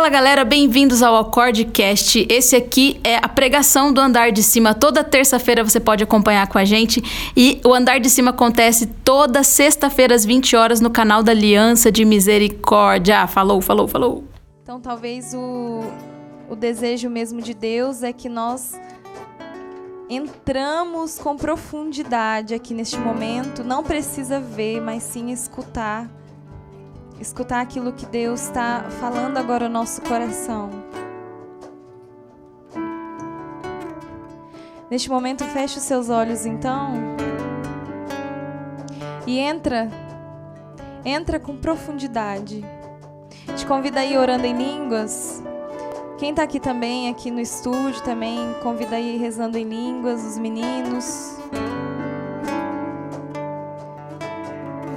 Fala galera, bem-vindos ao Acordecast. Esse aqui é a pregação do Andar de Cima. Toda terça-feira você pode acompanhar com a gente. E o Andar de Cima acontece toda sexta-feira às 20 horas no canal da Aliança de Misericórdia. falou, falou, falou. Então talvez o, o desejo mesmo de Deus é que nós entramos com profundidade aqui neste momento. Não precisa ver, mas sim escutar escutar aquilo que Deus está falando agora no nosso coração. Neste momento, feche os seus olhos então e entra, entra com profundidade. Te convido aí orando em línguas. Quem está aqui também, aqui no estúdio também, convida aí rezando em línguas, os meninos.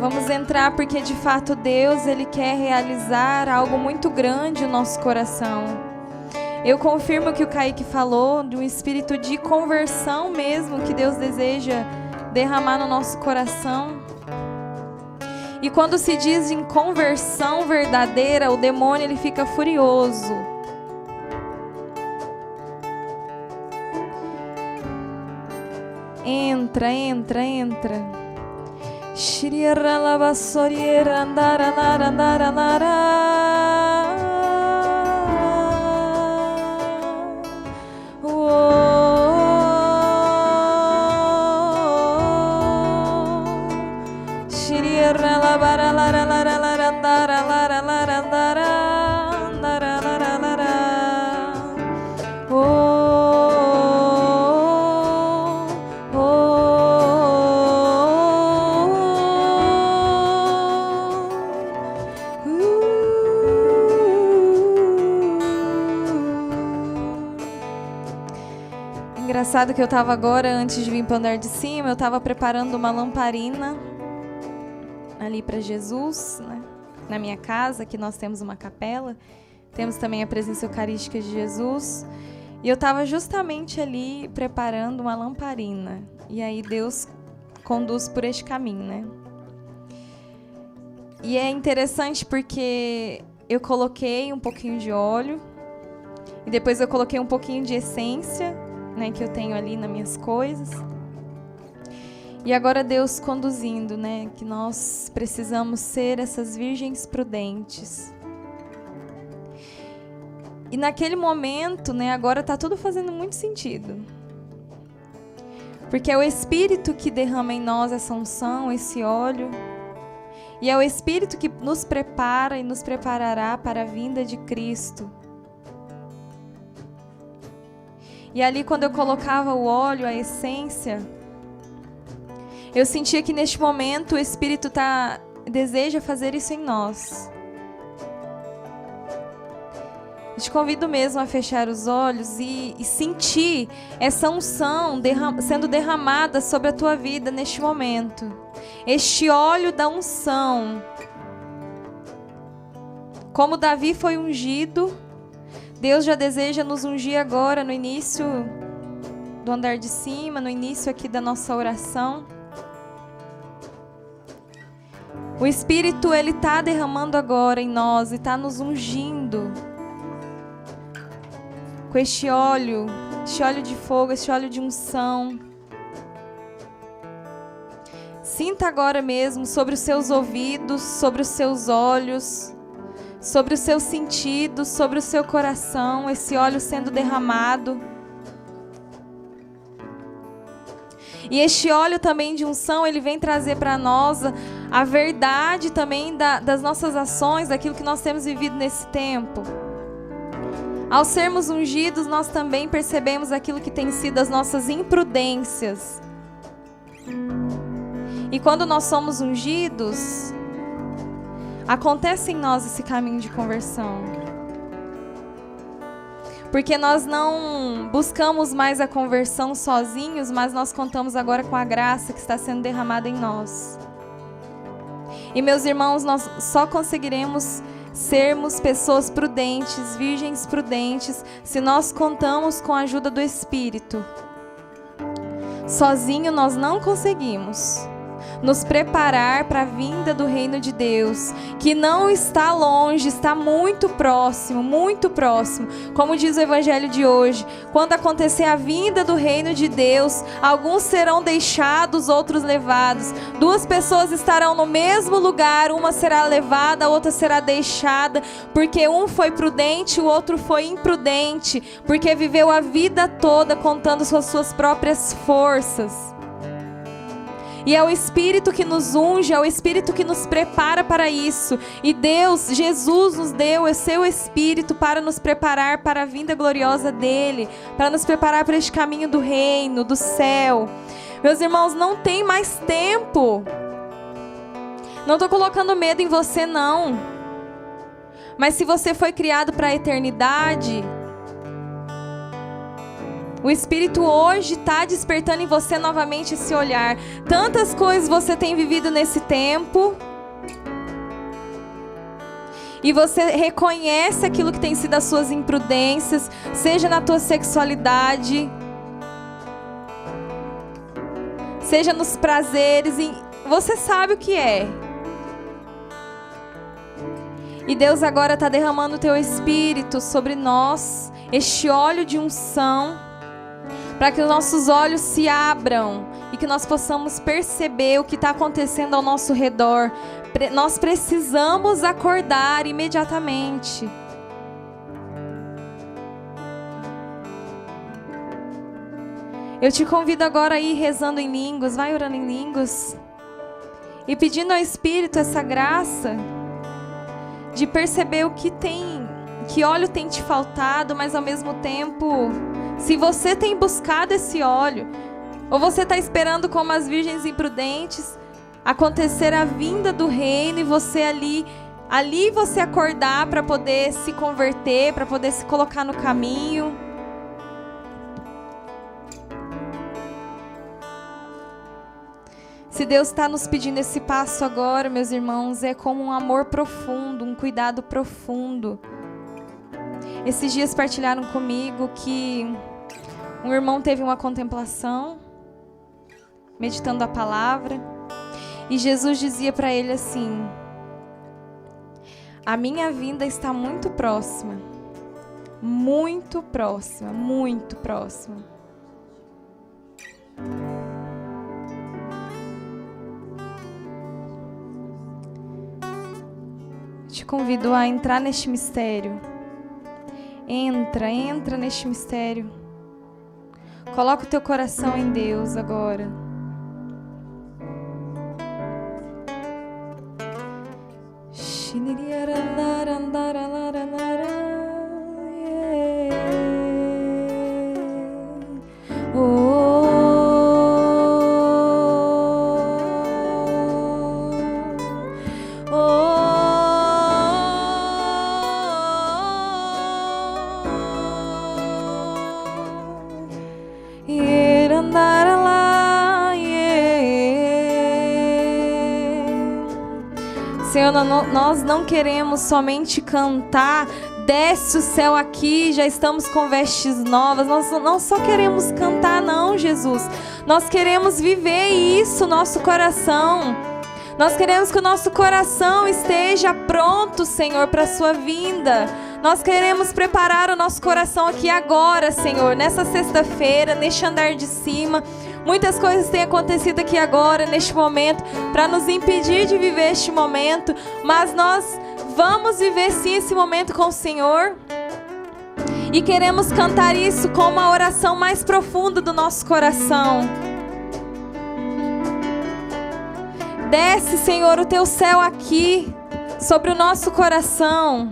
Vamos entrar porque de fato Deus ele quer realizar algo muito grande no nosso coração. Eu confirmo que o Kaique falou de um espírito de conversão mesmo que Deus deseja derramar no nosso coração. E quando se diz em conversão verdadeira, o demônio ele fica furioso. Entra, entra, entra. Ширера лава сорьера нара нара нара нара Whoa. Engraçado que eu estava agora, antes de vir para andar de cima, eu estava preparando uma lamparina ali para Jesus, né? na minha casa, que nós temos uma capela, temos também a presença eucarística de Jesus. E eu estava justamente ali preparando uma lamparina. E aí Deus conduz por este caminho, né? E é interessante porque eu coloquei um pouquinho de óleo e depois eu coloquei um pouquinho de essência né, que eu tenho ali nas minhas coisas. E agora Deus conduzindo, né, que nós precisamos ser essas virgens prudentes. E naquele momento, né, agora está tudo fazendo muito sentido. Porque é o Espírito que derrama em nós essa unção, esse óleo. E é o Espírito que nos prepara e nos preparará para a vinda de Cristo. E ali, quando eu colocava o óleo, a essência, eu sentia que neste momento o Espírito tá, deseja fazer isso em nós. Te convido mesmo a fechar os olhos e, e sentir essa unção derram, sendo derramada sobre a tua vida neste momento. Este óleo da unção. Como Davi foi ungido Deus já deseja nos ungir agora, no início do andar de cima, no início aqui da nossa oração. O Espírito, ele está derramando agora em nós e está nos ungindo com este óleo, este óleo de fogo, este óleo de unção. Sinta agora mesmo sobre os seus ouvidos, sobre os seus olhos sobre os seus sentidos, sobre o seu coração, esse óleo sendo derramado. E este óleo também de unção, ele vem trazer para nós a verdade também da, das nossas ações, daquilo que nós temos vivido nesse tempo. Ao sermos ungidos, nós também percebemos aquilo que tem sido as nossas imprudências. E quando nós somos ungidos, acontece em nós esse caminho de conversão. Porque nós não buscamos mais a conversão sozinhos, mas nós contamos agora com a graça que está sendo derramada em nós. E meus irmãos, nós só conseguiremos sermos pessoas prudentes, virgens prudentes, se nós contamos com a ajuda do Espírito. Sozinho nós não conseguimos. Nos preparar para a vinda do reino de Deus, que não está longe, está muito próximo, muito próximo. Como diz o evangelho de hoje, quando acontecer a vinda do reino de Deus, alguns serão deixados, outros levados. Duas pessoas estarão no mesmo lugar, uma será levada, a outra será deixada, porque um foi prudente, o outro foi imprudente, porque viveu a vida toda contando com as suas próprias forças. E é o Espírito que nos unge, é o Espírito que nos prepara para isso. E Deus, Jesus, nos deu o seu Espírito para nos preparar para a vinda gloriosa dele, para nos preparar para este caminho do reino, do céu. Meus irmãos, não tem mais tempo. Não estou colocando medo em você, não. Mas se você foi criado para a eternidade, o Espírito hoje está despertando em você novamente esse olhar. Tantas coisas você tem vivido nesse tempo. E você reconhece aquilo que tem sido as suas imprudências, seja na tua sexualidade, seja nos prazeres, você sabe o que é. E Deus agora está derramando o teu espírito sobre nós, este óleo de unção para que os nossos olhos se abram e que nós possamos perceber o que está acontecendo ao nosso redor. Nós precisamos acordar imediatamente. Eu te convido agora a ir rezando em línguas, vai orando em línguas e pedindo ao Espírito essa graça de perceber o que tem, que óleo tem te faltado, mas ao mesmo tempo se você tem buscado esse óleo, ou você está esperando como as virgens imprudentes acontecer a vinda do reino e você ali ali você acordar para poder se converter, para poder se colocar no caminho. Se Deus está nos pedindo esse passo agora, meus irmãos, é como um amor profundo, um cuidado profundo. Esses dias partilharam comigo que um irmão teve uma contemplação, meditando a palavra, e Jesus dizia para ele assim: A minha vinda está muito próxima. Muito próxima, muito próxima. Te convido a entrar neste mistério. Entra, entra neste mistério. Coloca o teu coração em Deus agora. Nós não queremos somente cantar, desce o céu aqui, já estamos com vestes novas. Nós não só queremos cantar, não, Jesus. Nós queremos viver isso, nosso coração. Nós queremos que o nosso coração esteja pronto, Senhor, para a sua vinda. Nós queremos preparar o nosso coração aqui agora, Senhor, nessa sexta-feira, neste andar de cima. Muitas coisas têm acontecido aqui agora, neste momento, para nos impedir de viver este momento, mas nós vamos viver sim esse momento com o Senhor. E queremos cantar isso como a oração mais profunda do nosso coração. Desce, Senhor, o teu céu aqui sobre o nosso coração.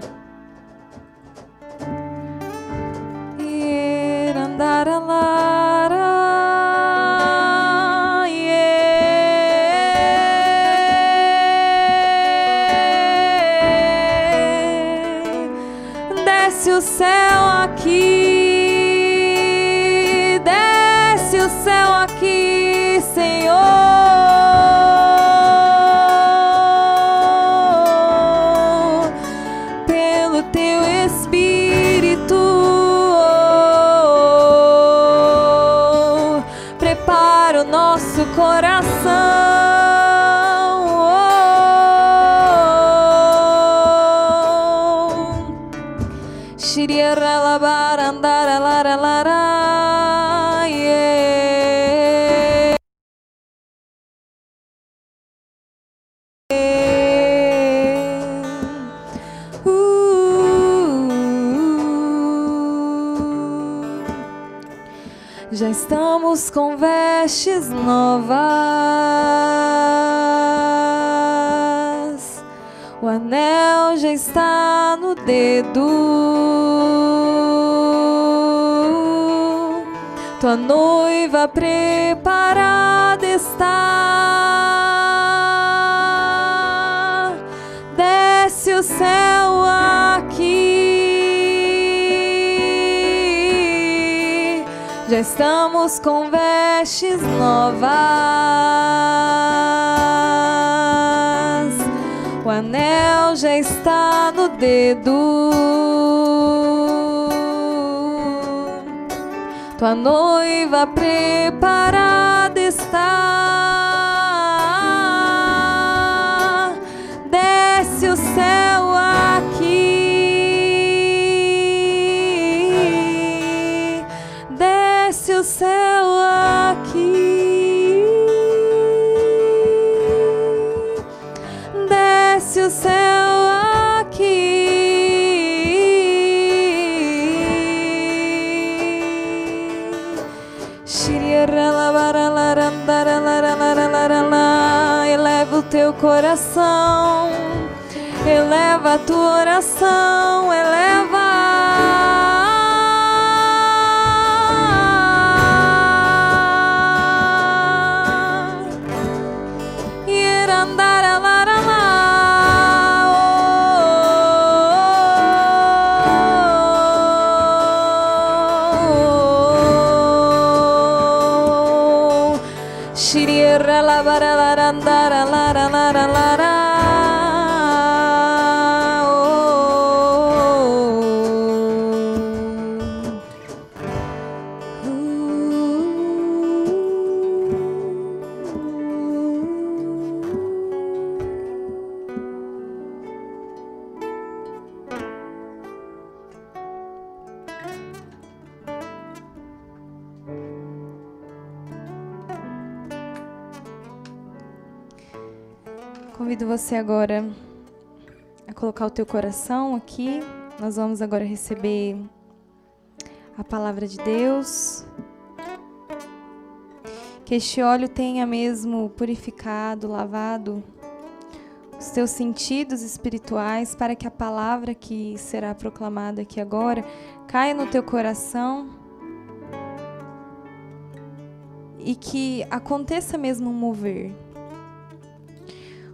Shiriera la barandara la la la la yeah. Uh. Já estamos com vestes novas. O anel já está dedo. Tua noiva preparada está. Desce o céu aqui. Já estamos com vestes novas. O anel já está no dedo. Tua noiva preparada Teu coração, eleva a tua oração, eleva. Convido você agora a colocar o teu coração aqui. Nós vamos agora receber a palavra de Deus. Que este óleo tenha mesmo purificado, lavado os teus sentidos espirituais para que a palavra que será proclamada aqui agora caia no teu coração e que aconteça mesmo um mover.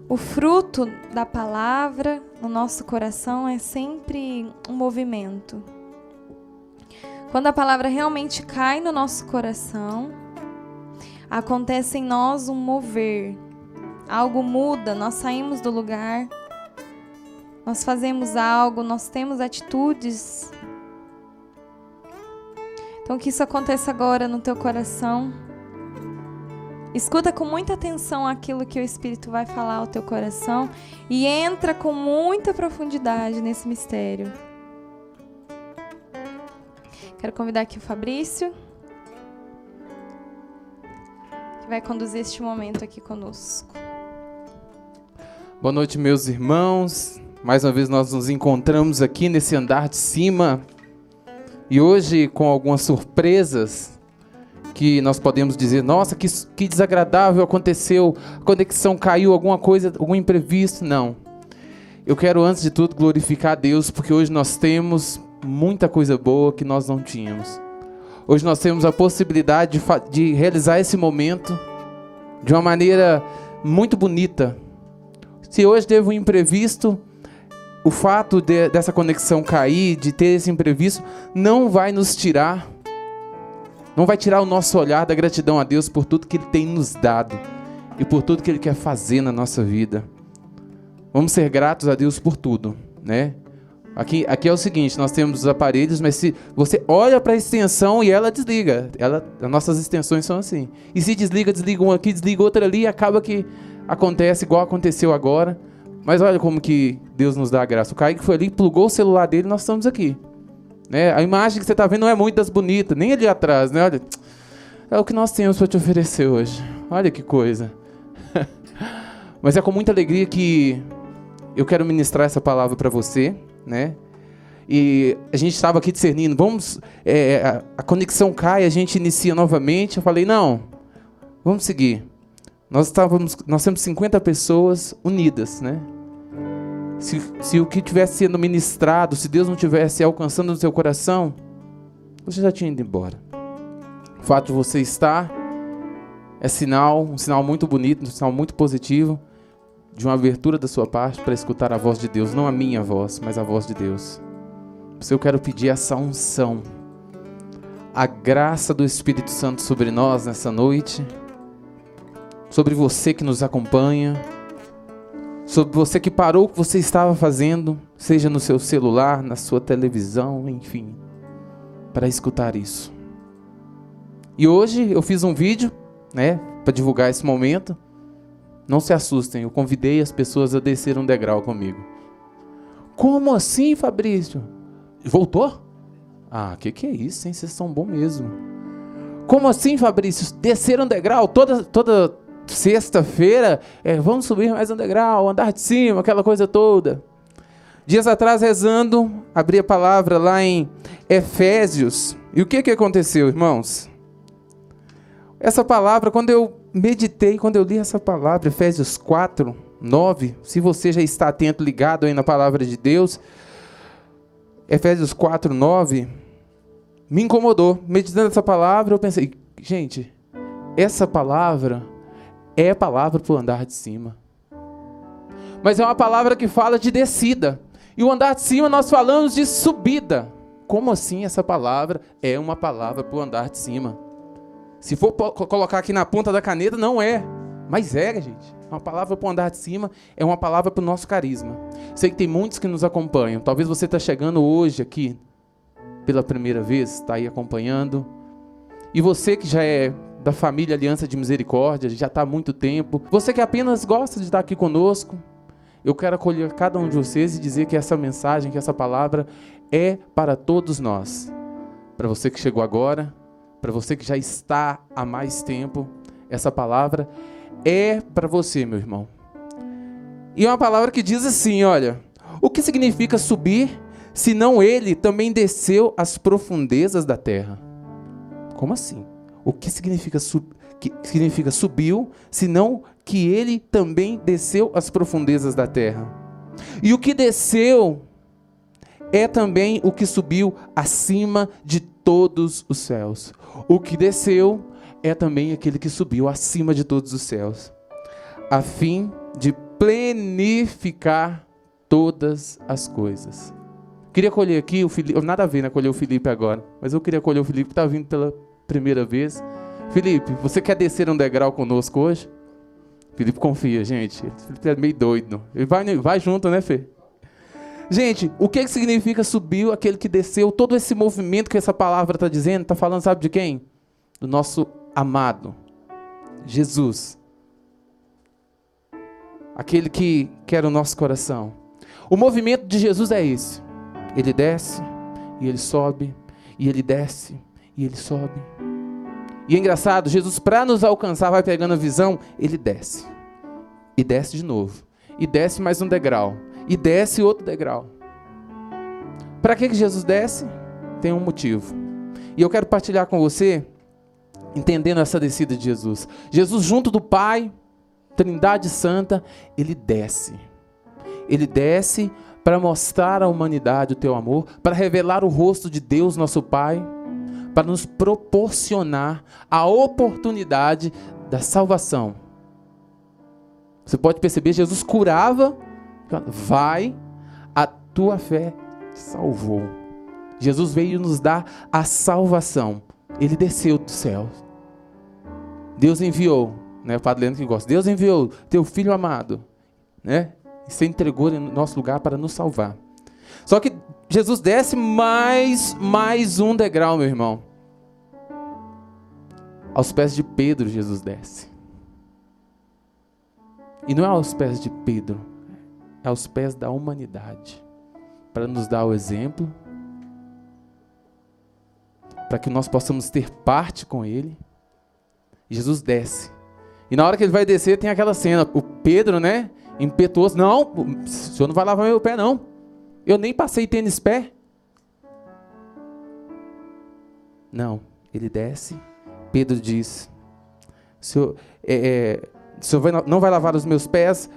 O fruto da palavra no nosso coração é sempre um movimento. Quando a palavra realmente cai no nosso coração, acontece em nós um mover. Algo muda, nós saímos do lugar, nós fazemos algo, nós temos atitudes. Então que isso aconteça agora no teu coração. Escuta com muita atenção aquilo que o Espírito vai falar ao teu coração e entra com muita profundidade nesse mistério. Quero convidar aqui o Fabrício, que vai conduzir este momento aqui conosco. Boa noite, meus irmãos. Mais uma vez nós nos encontramos aqui nesse andar de cima e hoje com algumas surpresas que nós podemos dizer, nossa, que, que desagradável aconteceu, a conexão caiu, alguma coisa, algum imprevisto. Não. Eu quero, antes de tudo, glorificar a Deus, porque hoje nós temos muita coisa boa que nós não tínhamos. Hoje nós temos a possibilidade de, de realizar esse momento de uma maneira muito bonita. Se hoje teve um imprevisto, o fato de, dessa conexão cair, de ter esse imprevisto, não vai nos tirar não vai tirar o nosso olhar da gratidão a Deus por tudo que Ele tem nos dado e por tudo que Ele quer fazer na nossa vida. Vamos ser gratos a Deus por tudo, né? Aqui, aqui é o seguinte, nós temos os aparelhos, mas se você olha para a extensão e ela desliga, ela, as nossas extensões são assim. E se desliga, desliga uma aqui, desliga outra ali, e acaba que acontece igual aconteceu agora. Mas olha como que Deus nos dá a graça. O Kaique foi ali, plugou o celular dele, nós estamos aqui. Né? A imagem que você está vendo não é muito das bonitas, nem ali atrás, né? Olha, é o que nós temos para te oferecer hoje. Olha que coisa. Mas é com muita alegria que eu quero ministrar essa palavra para você, né? E a gente estava aqui discernindo, vamos, é, a, a, conexão cai, a gente inicia novamente. Eu falei, não, vamos seguir. Nós estávamos, nós temos 50 pessoas unidas, né? Se, se o que tivesse sendo ministrado, se Deus não tivesse alcançando no seu coração, você já tinha ido embora. O fato de você estar é sinal, um sinal muito bonito, um sinal muito positivo de uma abertura da sua parte para escutar a voz de Deus, não a minha voz, mas a voz de Deus. Se eu quero pedir essa unção, a graça do Espírito Santo sobre nós nessa noite, sobre você que nos acompanha, sobre você que parou o que você estava fazendo, seja no seu celular, na sua televisão, enfim, para escutar isso. E hoje eu fiz um vídeo, né, para divulgar esse momento. Não se assustem, eu convidei as pessoas a descer um degrau comigo. Como assim, Fabrício? Voltou? Ah, que que é isso, hein? Vocês são bom mesmo. Como assim, Fabrício? Descer um degrau toda toda sexta-feira, é, vamos subir mais um degrau, andar de cima, aquela coisa toda. Dias atrás, rezando, abri a palavra lá em Efésios. E o que, que aconteceu, irmãos? Essa palavra, quando eu meditei, quando eu li essa palavra, Efésios 4, 9, se você já está atento, ligado aí na palavra de Deus, Efésios 4, 9, me incomodou. Meditando essa palavra, eu pensei, gente, essa palavra é palavra para o andar de cima. Mas é uma palavra que fala de descida. E o andar de cima nós falamos de subida. Como assim essa palavra é uma palavra para o andar de cima? Se for colocar aqui na ponta da caneta, não é. Mas é, gente. Uma palavra para o andar de cima é uma palavra para o nosso carisma. Sei que tem muitos que nos acompanham. Talvez você está chegando hoje aqui pela primeira vez, está aí acompanhando. E você que já é da família Aliança de Misericórdia, já está há muito tempo. Você que apenas gosta de estar aqui conosco, eu quero acolher cada um de vocês e dizer que essa mensagem, que essa palavra é para todos nós. Para você que chegou agora, para você que já está há mais tempo, essa palavra é para você, meu irmão. E é uma palavra que diz assim: olha, o que significa subir, se não ele também desceu às profundezas da terra? Como assim? O que significa, sub, que significa subiu, senão que ele também desceu às profundezas da terra? E o que desceu é também o que subiu acima de todos os céus. O que desceu é também aquele que subiu acima de todos os céus, a fim de plenificar todas as coisas. Queria colher aqui o nada a ver, né, colher o Felipe agora, mas eu queria colher o Felipe que está vindo pela primeira vez. Felipe, você quer descer um degrau conosco hoje? Felipe confia, gente. Felipe é meio doido. Ele vai, vai junto, né, Fê? Gente, o que, que significa subiu aquele que desceu? Todo esse movimento que essa palavra está dizendo, está falando, sabe de quem? Do nosso amado, Jesus. Aquele que quer o nosso coração. O movimento de Jesus é esse. Ele desce, e ele sobe, e ele desce, e ele sobe. E é engraçado, Jesus, para nos alcançar, vai pegando a visão, ele desce. E desce de novo. E desce mais um degrau. E desce outro degrau. Para que, que Jesus desce? Tem um motivo. E eu quero partilhar com você, entendendo essa descida de Jesus. Jesus, junto do Pai, Trindade Santa, ele desce. Ele desce para mostrar à humanidade o teu amor, para revelar o rosto de Deus, nosso Pai para nos proporcionar a oportunidade da salvação. Você pode perceber, Jesus curava, vai, a tua fé salvou. Jesus veio nos dar a salvação. Ele desceu do céu. Deus enviou, né? O Padre Leandro que gosta. Deus enviou teu filho amado, né? E se entregou em nosso lugar para nos salvar. Só que Jesus desce mais mais um degrau, meu irmão. Aos pés de Pedro, Jesus desce. E não é aos pés de Pedro, é aos pés da humanidade. Para nos dar o exemplo para que nós possamos ter parte com Ele. Jesus desce. E na hora que ele vai descer, tem aquela cena, o Pedro, né, impetuoso, não, o senhor não vai lavar meu pé, não. Eu nem passei tênis pé. Não, ele desce. Pedro diz: senhor, é, é, senhor vai, não vai lavar os meus pés?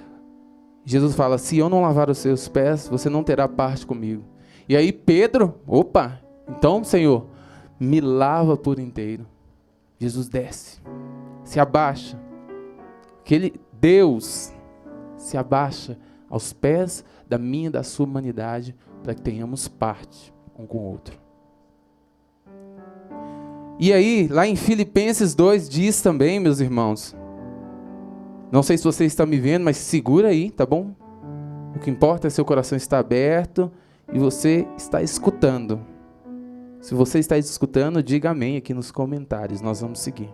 Jesus fala: Se eu não lavar os seus pés, você não terá parte comigo. E aí Pedro, opa, então, Senhor, me lava por inteiro. Jesus desce, se abaixa. Aquele Deus se abaixa aos pés da minha e da sua humanidade para que tenhamos parte um com o outro. E aí, lá em Filipenses 2 diz também, meus irmãos, não sei se você está me vendo, mas segura aí, tá bom? O que importa é seu coração estar aberto e você está escutando. Se você está escutando, diga amém aqui nos comentários, nós vamos seguir.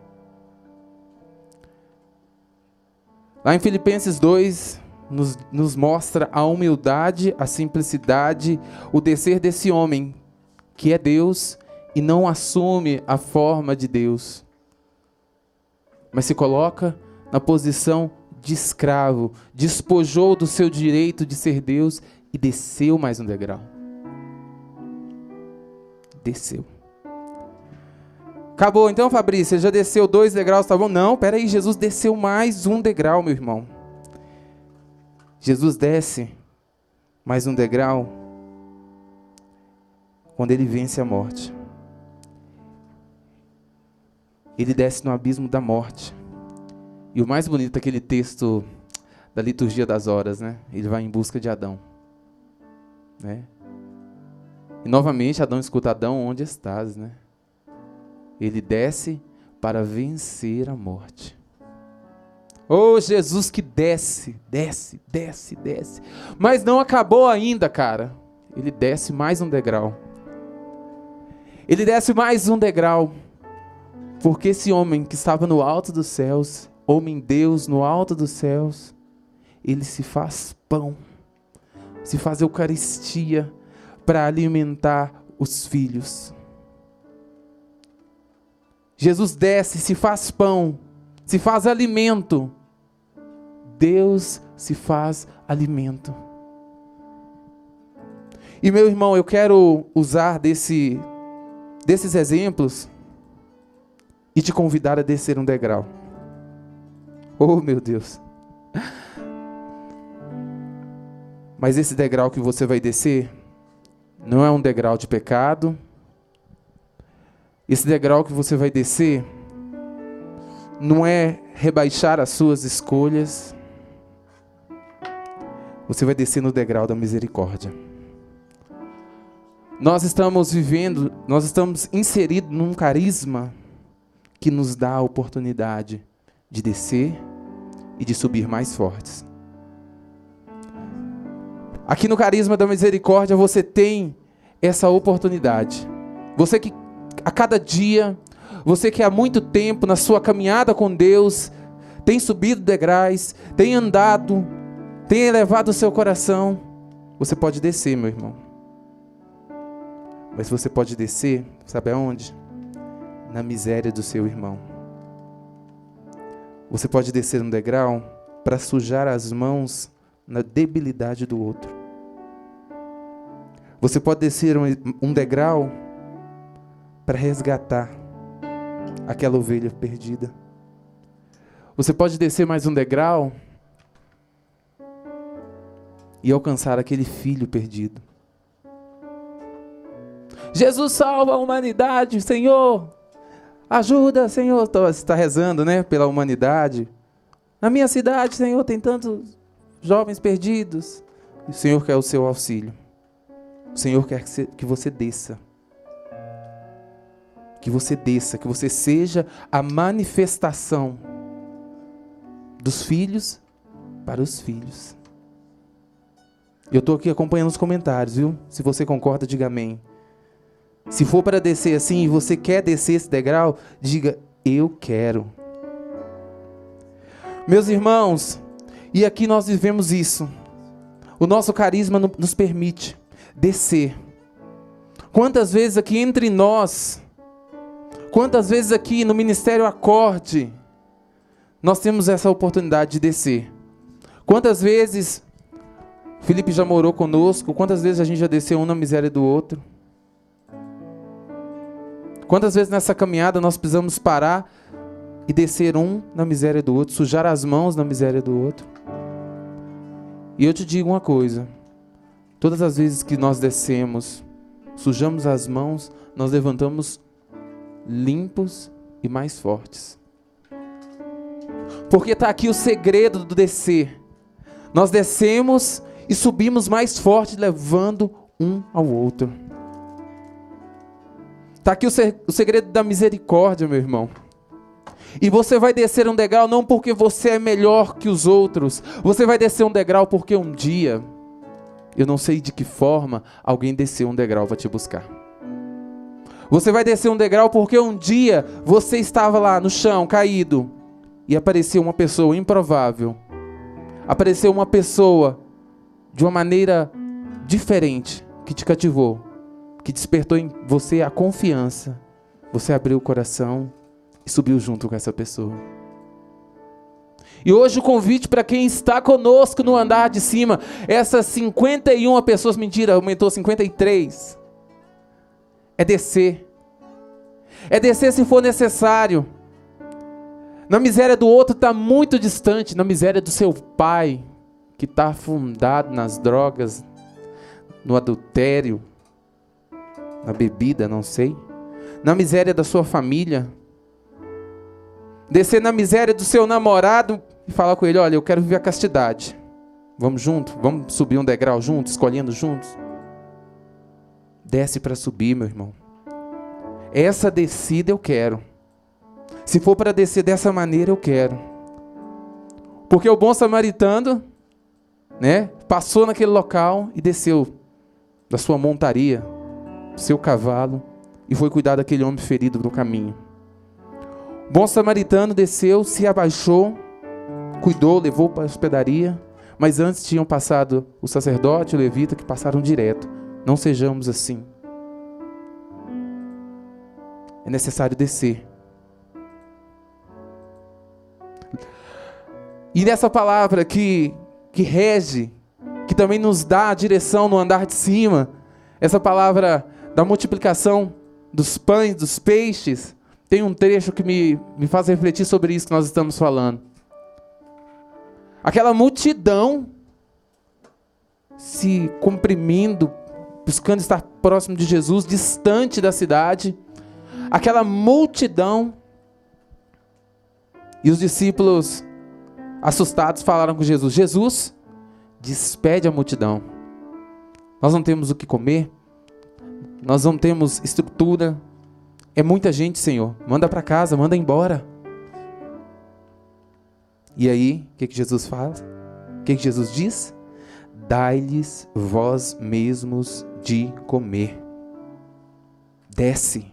Lá em Filipenses 2, nos, nos mostra a humildade, a simplicidade, o descer desse homem, que é Deus e não assume a forma de Deus, mas se coloca na posição de escravo, despojou do seu direito de ser Deus e desceu mais um degrau. Desceu. Acabou então, Fabrício? Já desceu dois degraus, tá bom? Não, peraí, Jesus desceu mais um degrau, meu irmão. Jesus desce mais um degrau quando ele vence a morte. Ele desce no abismo da morte. E o mais bonito é aquele texto da liturgia das horas, né? Ele vai em busca de Adão, né? E novamente Adão escuta Adão, onde estás, né? Ele desce para vencer a morte. Oh, Jesus que desce, desce, desce, desce. Mas não acabou ainda, cara. Ele desce mais um degrau. Ele desce mais um degrau. Porque esse homem que estava no alto dos céus, homem Deus no alto dos céus, ele se faz pão, se faz Eucaristia para alimentar os filhos. Jesus desce, se faz pão, se faz alimento. Deus se faz alimento. E meu irmão, eu quero usar desse, desses exemplos e te convidar a descer um degrau. Oh, meu Deus. Mas esse degrau que você vai descer não é um degrau de pecado. Esse degrau que você vai descer não é rebaixar as suas escolhas. Você vai descer no degrau da misericórdia. Nós estamos vivendo, nós estamos inseridos num carisma que nos dá a oportunidade de descer e de subir mais fortes. Aqui no Carisma da Misericórdia você tem essa oportunidade. Você que a cada dia, você que há muito tempo na sua caminhada com Deus, tem subido degraus, tem andado, tem elevado o seu coração, você pode descer, meu irmão. Mas você pode descer, sabe aonde? Na miséria do seu irmão. Você pode descer um degrau para sujar as mãos na debilidade do outro. Você pode descer um degrau para resgatar aquela ovelha perdida. Você pode descer mais um degrau e alcançar aquele filho perdido. Jesus salva a humanidade, Senhor. Ajuda, Senhor. Você está rezando, né? Pela humanidade. Na minha cidade, Senhor, tem tantos jovens perdidos. E o Senhor quer o seu auxílio. O Senhor quer que você desça. Que você desça, que você seja a manifestação dos filhos para os filhos. Eu estou aqui acompanhando os comentários, viu? Se você concorda, diga amém. Se for para descer assim e você quer descer esse degrau, diga: Eu quero. Meus irmãos, e aqui nós vivemos isso. O nosso carisma nos permite descer. Quantas vezes aqui entre nós Quantas vezes aqui no Ministério Acorde nós temos essa oportunidade de descer? Quantas vezes Felipe já morou conosco? Quantas vezes a gente já desceu um na miséria do outro? Quantas vezes nessa caminhada nós precisamos parar e descer um na miséria do outro, sujar as mãos na miséria do outro? E eu te digo uma coisa: todas as vezes que nós descemos, sujamos as mãos, nós levantamos limpos e mais fortes. Porque está aqui o segredo do descer. Nós descemos e subimos mais forte, levando um ao outro. Está aqui o segredo da misericórdia, meu irmão. E você vai descer um degrau não porque você é melhor que os outros. Você vai descer um degrau porque um dia, eu não sei de que forma, alguém desceu um degrau para te buscar. Você vai descer um degrau porque um dia você estava lá no chão, caído, e apareceu uma pessoa improvável. Apareceu uma pessoa de uma maneira diferente que te cativou, que despertou em você a confiança. Você abriu o coração e subiu junto com essa pessoa. E hoje o convite para quem está conosco no andar de cima, essas 51 pessoas, mentira, aumentou 53, é descer. É descer se for necessário. Na miséria do outro está muito distante, na miséria do seu pai, que está afundado nas drogas, no adultério, na bebida, não sei. Na miséria da sua família, descer na miséria do seu namorado e falar com ele: Olha, eu quero viver a castidade. Vamos junto? Vamos subir um degrau juntos, escolhendo juntos? Desce para subir, meu irmão. Essa descida eu quero. Se for para descer dessa maneira, eu quero. Porque o bom samaritano, né, passou naquele local e desceu da sua montaria, seu cavalo, e foi cuidar daquele homem ferido no caminho. O bom samaritano desceu, se abaixou, cuidou, levou para a hospedaria, mas antes tinham passado o sacerdote e o levita que passaram direto. Não sejamos assim. É necessário descer. E nessa palavra que, que rege, que também nos dá a direção no andar de cima, essa palavra da multiplicação dos pães, dos peixes, tem um trecho que me, me faz refletir sobre isso que nós estamos falando. Aquela multidão se comprimindo, buscando estar próximo de Jesus, distante da cidade. Aquela multidão. E os discípulos, assustados, falaram com Jesus: Jesus, despede a multidão. Nós não temos o que comer, nós não temos estrutura, é muita gente, Senhor. Manda para casa, manda embora. E aí, o que, que Jesus faz? O que, que Jesus diz? Dai-lhes vós mesmos de comer. Desce,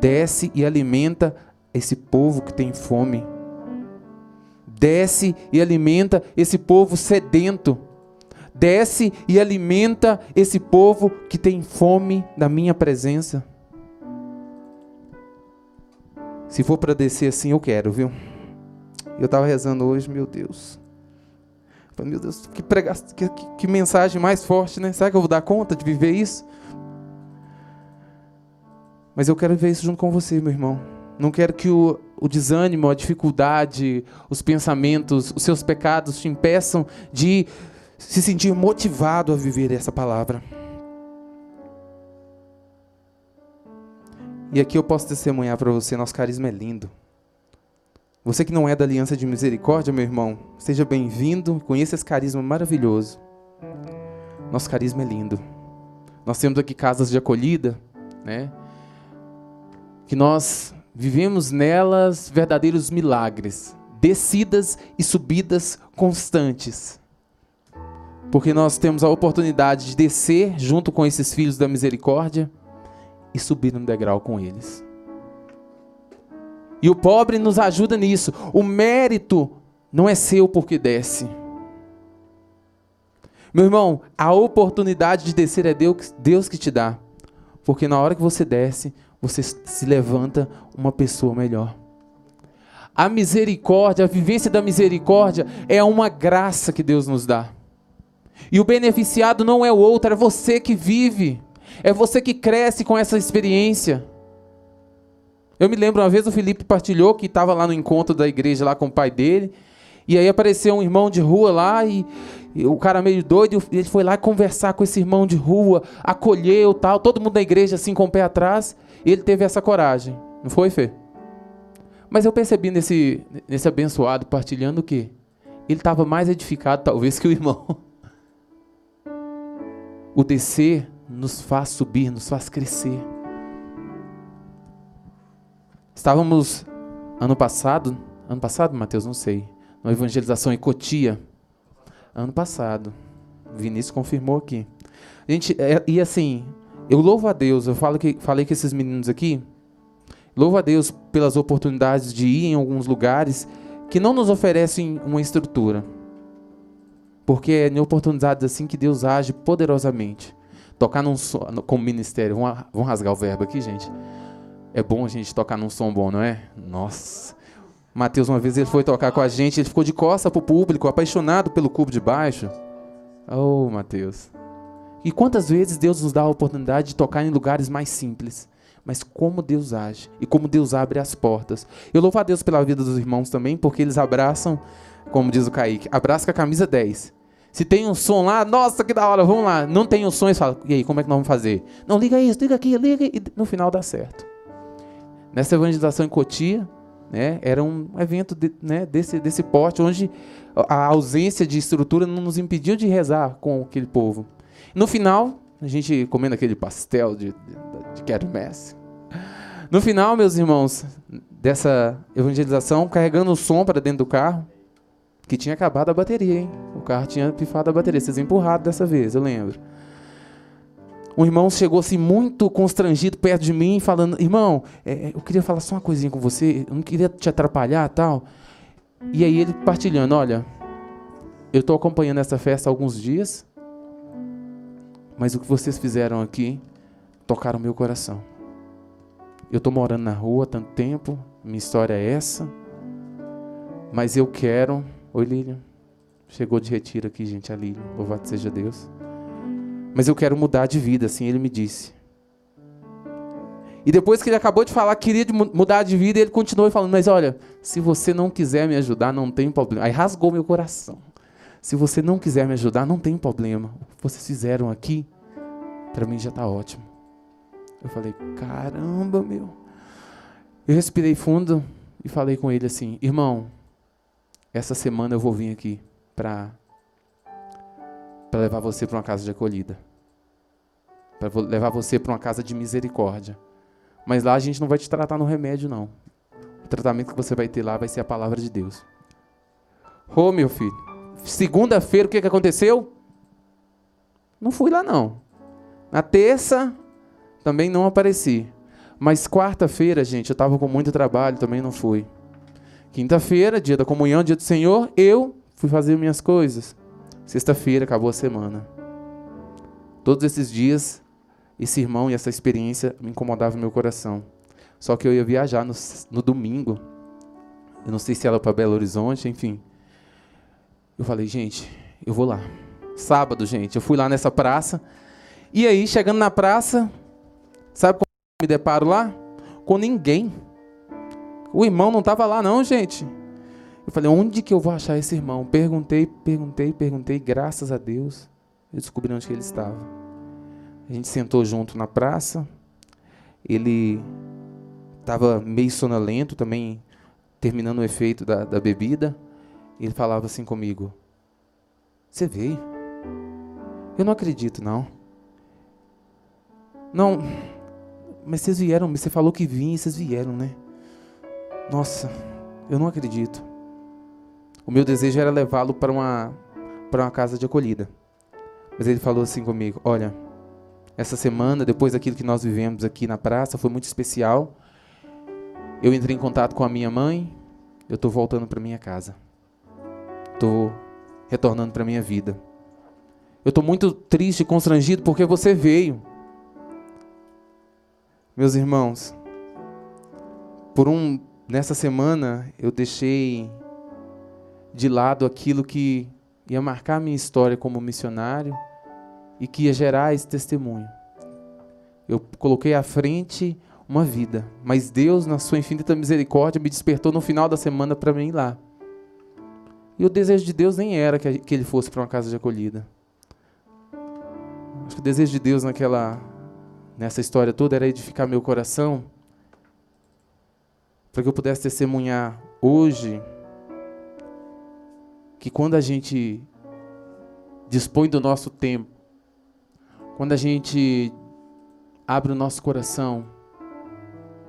desce e alimenta esse povo que tem fome. Desce e alimenta esse povo sedento. Desce e alimenta esse povo que tem fome da minha presença. Se for para descer assim, eu quero, viu? Eu estava rezando hoje, meu Deus. Meu Deus, que, prega... que, que, que mensagem mais forte, né? Será que eu vou dar conta de viver isso? Mas eu quero viver isso junto com você, meu irmão. Não quero que o, o desânimo, a dificuldade, os pensamentos, os seus pecados te impeçam de se sentir motivado a viver essa palavra. E aqui eu posso testemunhar para você, nosso carisma é lindo. Você que não é da Aliança de Misericórdia, meu irmão, seja bem-vindo, conheça esse carisma maravilhoso. Nosso carisma é lindo. Nós temos aqui casas de acolhida, né? Que nós vivemos nelas verdadeiros milagres, descidas e subidas constantes. Porque nós temos a oportunidade de descer junto com esses filhos da misericórdia e subir um degrau com eles. E o pobre nos ajuda nisso. O mérito não é seu porque desce. Meu irmão, a oportunidade de descer é Deus, que te dá. Porque na hora que você desce, você se levanta uma pessoa melhor. A misericórdia, a vivência da misericórdia é uma graça que Deus nos dá. E o beneficiado não é o outro, é você que vive. É você que cresce com essa experiência. Eu me lembro uma vez o Felipe partilhou que estava lá no encontro da igreja lá com o pai dele. E aí apareceu um irmão de rua lá e, e o cara meio doido, ele foi lá conversar com esse irmão de rua, acolheu tal, todo mundo da igreja assim com o pé atrás, e ele teve essa coragem. Não foi, Fê? Mas eu percebi nesse, nesse abençoado partilhando o quê? Ele estava mais edificado, talvez, que o irmão. O descer nos faz subir, nos faz crescer. Estávamos ano passado, ano passado, Mateus, não sei, na evangelização em Cotia. Ano passado. Vinícius confirmou aqui. Gente, é, e assim, eu louvo a Deus, eu falo que, falei com esses meninos aqui, louvo a Deus pelas oportunidades de ir em alguns lugares que não nos oferecem uma estrutura. Porque é em oportunidades assim que Deus age poderosamente. Tocar num som, como ministério, vamos, vamos rasgar o verbo aqui, gente. É bom a gente tocar num som bom, não é? Nossa. Mateus, uma vez ele foi tocar com a gente, ele ficou de costa pro público, apaixonado pelo cubo de baixo. Oh, Mateus. E quantas vezes Deus nos dá a oportunidade de tocar em lugares mais simples, mas como Deus age e como Deus abre as portas. Eu louvo a Deus pela vida dos irmãos também, porque eles abraçam, como diz o Kaique, abraça com a camisa 10. Se tem um som lá, nossa, que da hora, vamos lá. Não tem um som, eles falam, e aí, como é que nós vamos fazer? Não, liga isso, liga aqui, liga, e no final dá certo. Nessa evangelização em Cotia, né, era um evento de, né, desse, desse porte, onde a ausência de estrutura não nos impediu de rezar com aquele povo. No final, a gente comendo aquele pastel de, de, de quermesse. No final, meus irmãos, dessa evangelização, carregando o som para dentro do carro, que tinha acabado a bateria, hein? O carro tinha pifado a bateria. Vocês empurraram dessa vez, eu lembro. Um irmão chegou assim muito constrangido perto de mim, falando: Irmão, é, eu queria falar só uma coisinha com você, eu não queria te atrapalhar tal. E aí ele partilhando: Olha, eu estou acompanhando essa festa há alguns dias, mas o que vocês fizeram aqui tocaram meu coração. Eu estou morando na rua há tanto tempo, minha história é essa, mas eu quero. Oi, Lilian. Chegou de retiro aqui, gente, a Lilian. Louvado seja Deus. Mas eu quero mudar de vida, assim ele me disse. E depois que ele acabou de falar que queria mudar de vida, ele continuou falando: Mas olha, se você não quiser me ajudar, não tem problema. Aí rasgou meu coração. Se você não quiser me ajudar, não tem problema. O que vocês fizeram aqui, para mim já está ótimo. Eu falei: Caramba, meu. Eu respirei fundo e falei com ele assim: Irmão, essa semana eu vou vir aqui para para levar você para uma casa de acolhida. Para levar você para uma casa de misericórdia. Mas lá a gente não vai te tratar no remédio, não. O tratamento que você vai ter lá vai ser a palavra de Deus. Ô, oh, meu filho. Segunda-feira, o que, que aconteceu? Não fui lá, não. Na terça, também não apareci. Mas quarta-feira, gente, eu estava com muito trabalho, também não fui. Quinta-feira, dia da comunhão, dia do Senhor, eu fui fazer minhas coisas. Sexta-feira acabou a semana. Todos esses dias, esse irmão e essa experiência me incomodavam meu coração. Só que eu ia viajar no, no domingo. Eu não sei se era para Belo Horizonte, enfim. Eu falei, gente, eu vou lá. Sábado, gente, eu fui lá nessa praça. E aí, chegando na praça, sabe como me deparo lá? Com ninguém. O irmão não estava lá, não, gente. Eu falei, onde que eu vou achar esse irmão? Perguntei, perguntei, perguntei, graças a Deus, eu descobri onde ele estava. A gente sentou junto na praça, ele estava meio sonolento também, terminando o efeito da, da bebida. Ele falava assim comigo: Você veio? Eu não acredito, não. Não, mas vocês vieram, você falou que vinha e vocês vieram, né? Nossa, eu não acredito. O meu desejo era levá-lo para uma, para uma casa de acolhida. Mas ele falou assim comigo: Olha, essa semana, depois daquilo que nós vivemos aqui na praça, foi muito especial. Eu entrei em contato com a minha mãe. Eu estou voltando para minha casa. Estou retornando para minha vida. Eu estou muito triste e constrangido porque você veio. Meus irmãos, por um nessa semana eu deixei de lado aquilo que ia marcar minha história como missionário e que ia gerar esse testemunho. Eu coloquei à frente uma vida, mas Deus, na sua infinita misericórdia, me despertou no final da semana para mim ir lá. E o desejo de Deus nem era que, ele fosse para uma casa de acolhida. Acho que o desejo de Deus naquela nessa história toda era edificar meu coração para que eu pudesse testemunhar hoje que quando a gente dispõe do nosso tempo, quando a gente abre o nosso coração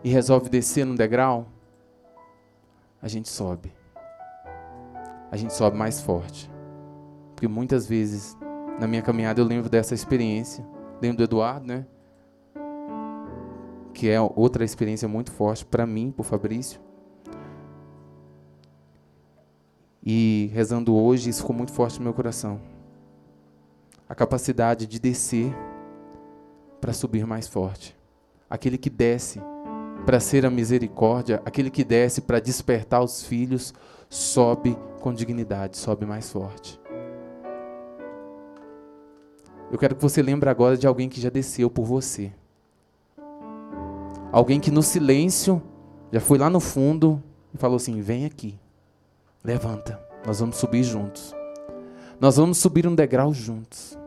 e resolve descer num degrau, a gente sobe. A gente sobe mais forte. Porque muitas vezes na minha caminhada eu lembro dessa experiência. Lembro do Eduardo, né? Que é outra experiência muito forte para mim, por Fabrício. E rezando hoje, isso ficou muito forte no meu coração. A capacidade de descer para subir mais forte. Aquele que desce para ser a misericórdia, aquele que desce para despertar os filhos, sobe com dignidade, sobe mais forte. Eu quero que você lembre agora de alguém que já desceu por você. Alguém que no silêncio já foi lá no fundo e falou assim: vem aqui. Levanta, nós vamos subir juntos. Nós vamos subir um degrau juntos.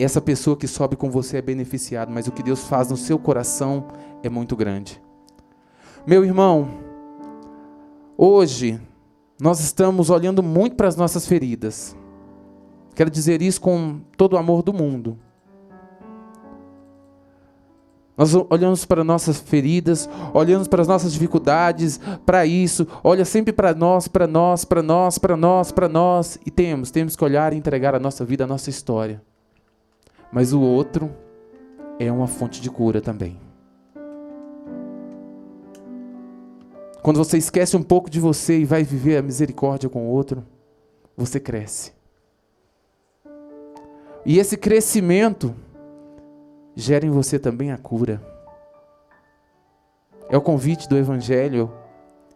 Essa pessoa que sobe com você é beneficiada, mas o que Deus faz no seu coração é muito grande. Meu irmão, hoje nós estamos olhando muito para as nossas feridas. Quero dizer isso com todo o amor do mundo. Nós olhamos para nossas feridas, olhamos para as nossas dificuldades, para isso, olha sempre para nós, para nós, para nós, para nós, para nós, e temos, temos que olhar e entregar a nossa vida, a nossa história. Mas o outro é uma fonte de cura também. Quando você esquece um pouco de você e vai viver a misericórdia com o outro, você cresce. E esse crescimento gera em você também a cura. É o convite do Evangelho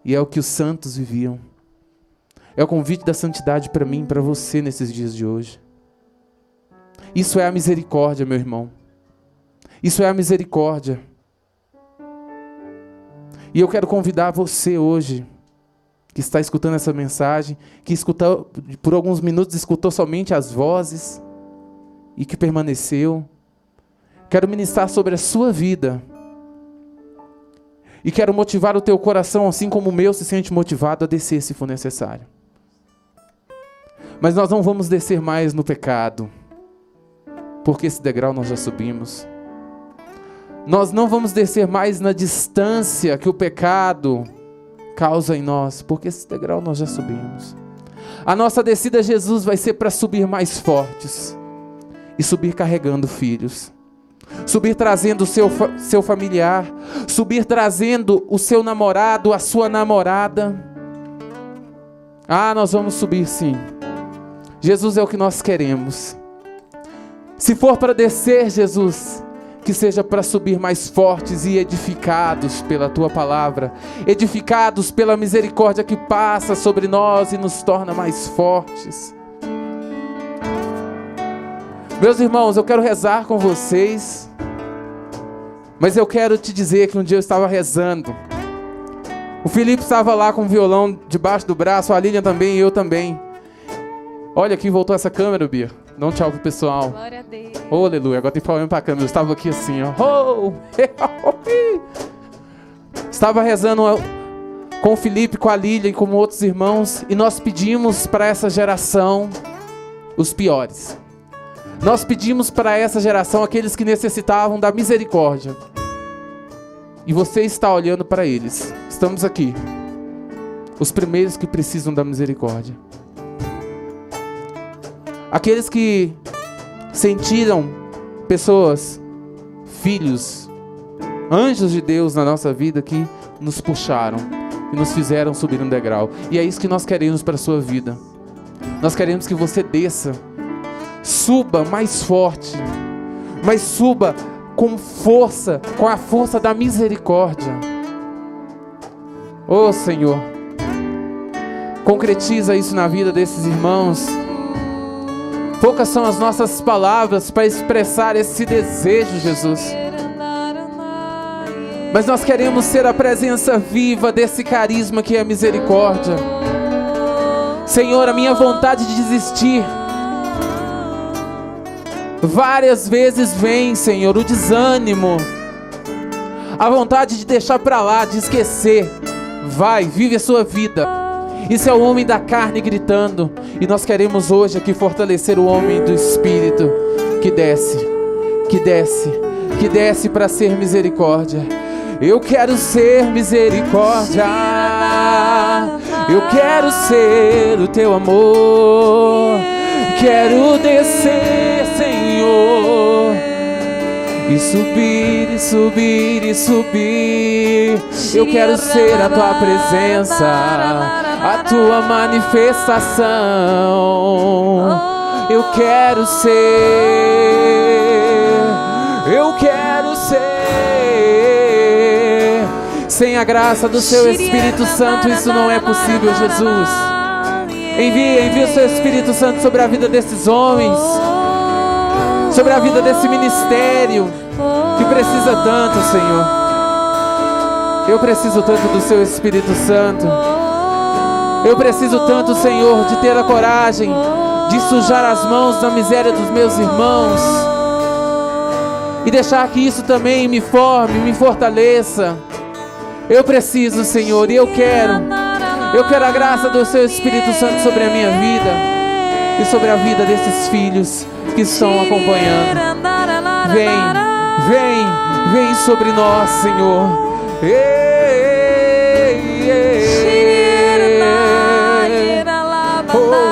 e é o que os santos viviam. É o convite da santidade para mim e para você nesses dias de hoje. Isso é a misericórdia, meu irmão. Isso é a misericórdia. E eu quero convidar você hoje, que está escutando essa mensagem, que escutou, por alguns minutos escutou somente as vozes e que permaneceu, Quero ministrar sobre a sua vida. E quero motivar o teu coração, assim como o meu se sente motivado a descer se for necessário. Mas nós não vamos descer mais no pecado, porque esse degrau nós já subimos. Nós não vamos descer mais na distância que o pecado causa em nós, porque esse degrau nós já subimos. A nossa descida, Jesus, vai ser para subir mais fortes e subir carregando filhos subir trazendo o seu, seu familiar, subir trazendo o seu namorado, a sua namorada. Ah, nós vamos subir sim. Jesus é o que nós queremos. Se for para descer, Jesus, que seja para subir mais fortes e edificados pela tua palavra, edificados pela misericórdia que passa sobre nós e nos torna mais fortes. Meus irmãos, eu quero rezar com vocês. Mas eu quero te dizer que um dia eu estava rezando. O Felipe estava lá com o violão debaixo do braço, a Lilian também e eu também. Olha aqui, voltou essa câmera, Bia. Dá um tchau pro pessoal. Glória a Deus. Oh, aleluia. Agora tem problema pra câmera. Eu estava aqui assim, ó. Oh! estava rezando com o Felipe, com a Lilian e com outros irmãos. E nós pedimos para essa geração os piores. Nós pedimos para essa geração aqueles que necessitavam da misericórdia. E você está olhando para eles. Estamos aqui. Os primeiros que precisam da misericórdia. Aqueles que sentiram pessoas, filhos, anjos de Deus na nossa vida que nos puxaram e nos fizeram subir um degrau. E é isso que nós queremos para a sua vida. Nós queremos que você desça suba mais forte, mas suba com força, com a força da misericórdia. Oh Senhor, concretiza isso na vida desses irmãos. Poucas são as nossas palavras para expressar esse desejo, Jesus. Mas nós queremos ser a presença viva desse carisma que é a misericórdia. Senhor, a minha vontade de desistir. Várias vezes vem, Senhor, o desânimo, a vontade de deixar para lá, de esquecer. Vai, vive a sua vida. Isso é o homem da carne gritando. E nós queremos hoje aqui fortalecer o homem do espírito que desce, que desce, que desce para ser misericórdia. Eu quero ser misericórdia. Eu quero ser o teu amor. Quero descer, Senhor. E subir, e subir, e subir. Eu quero ser a tua presença, a tua manifestação. Eu quero ser, eu quero ser. Sem a graça do seu Espírito Santo, isso não é possível, Jesus. Envia, envia o seu Espírito Santo sobre a vida desses homens, sobre a vida desse ministério que precisa tanto, Senhor. Eu preciso tanto do seu Espírito Santo. Eu preciso tanto, Senhor, de ter a coragem de sujar as mãos da miséria dos meus irmãos e deixar que isso também me forme, me fortaleça. Eu preciso, Senhor, e eu quero. Eu quero a graça do Seu Espírito Santo sobre a minha vida e sobre a vida desses filhos que estão acompanhando. Vem, vem, vem sobre nós, Senhor. Ei, ei, ei. Oh.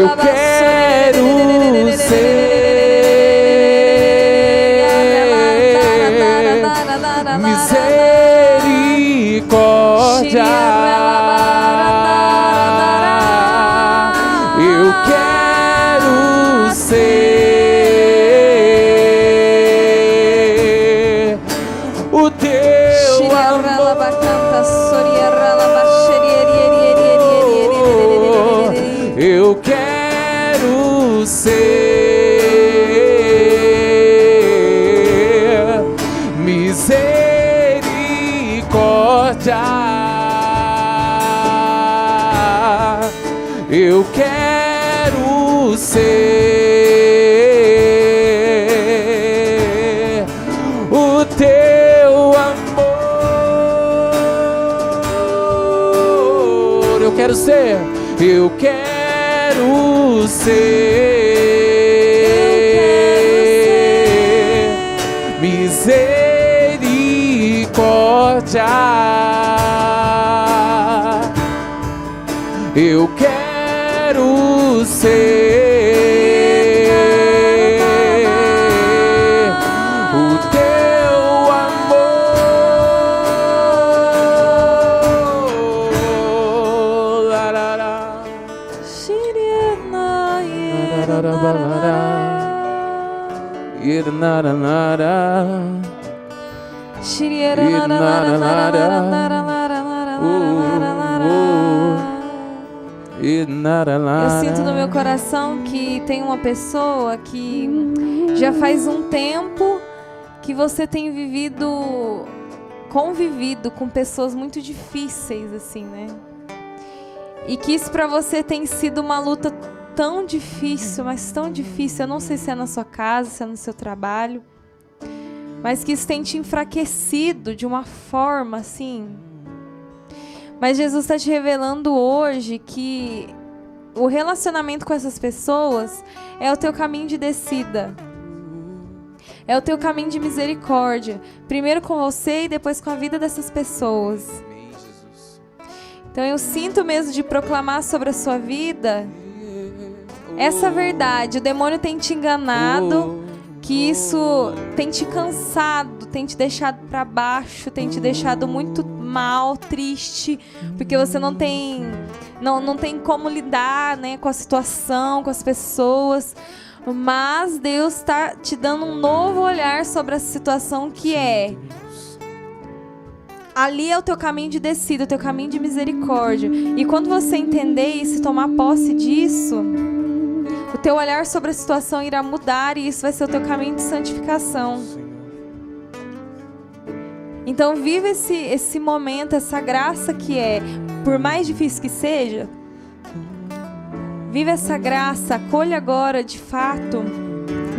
Eu quero misericórdia. Eu quero ser Eu sinto no meu coração que tem uma pessoa que já faz um tempo que você tem vivido, convivido com pessoas muito difíceis, assim, né? E que isso pra você tem sido uma luta tão difícil, mas tão difícil. Eu não sei se é na sua casa, se é no seu trabalho, mas que isso tem te enfraquecido de uma forma assim. Mas Jesus está te revelando hoje que o relacionamento com essas pessoas é o teu caminho de descida. É o teu caminho de misericórdia. Primeiro com você e depois com a vida dessas pessoas. Então eu sinto mesmo de proclamar sobre a sua vida essa verdade. O demônio tem te enganado, que isso tem te cansado, tem te deixado para baixo, tem te deixado muito mal, triste, porque você não tem não, não tem como lidar, né, com a situação, com as pessoas. Mas Deus está te dando um novo olhar sobre a situação que é ali é o teu caminho de descida, o teu caminho de misericórdia. E quando você entender isso e tomar posse disso, o teu olhar sobre a situação irá mudar e isso vai ser o teu caminho de santificação. Então viva esse, esse momento, essa graça que é, por mais difícil que seja, viva essa graça, acolha agora de fato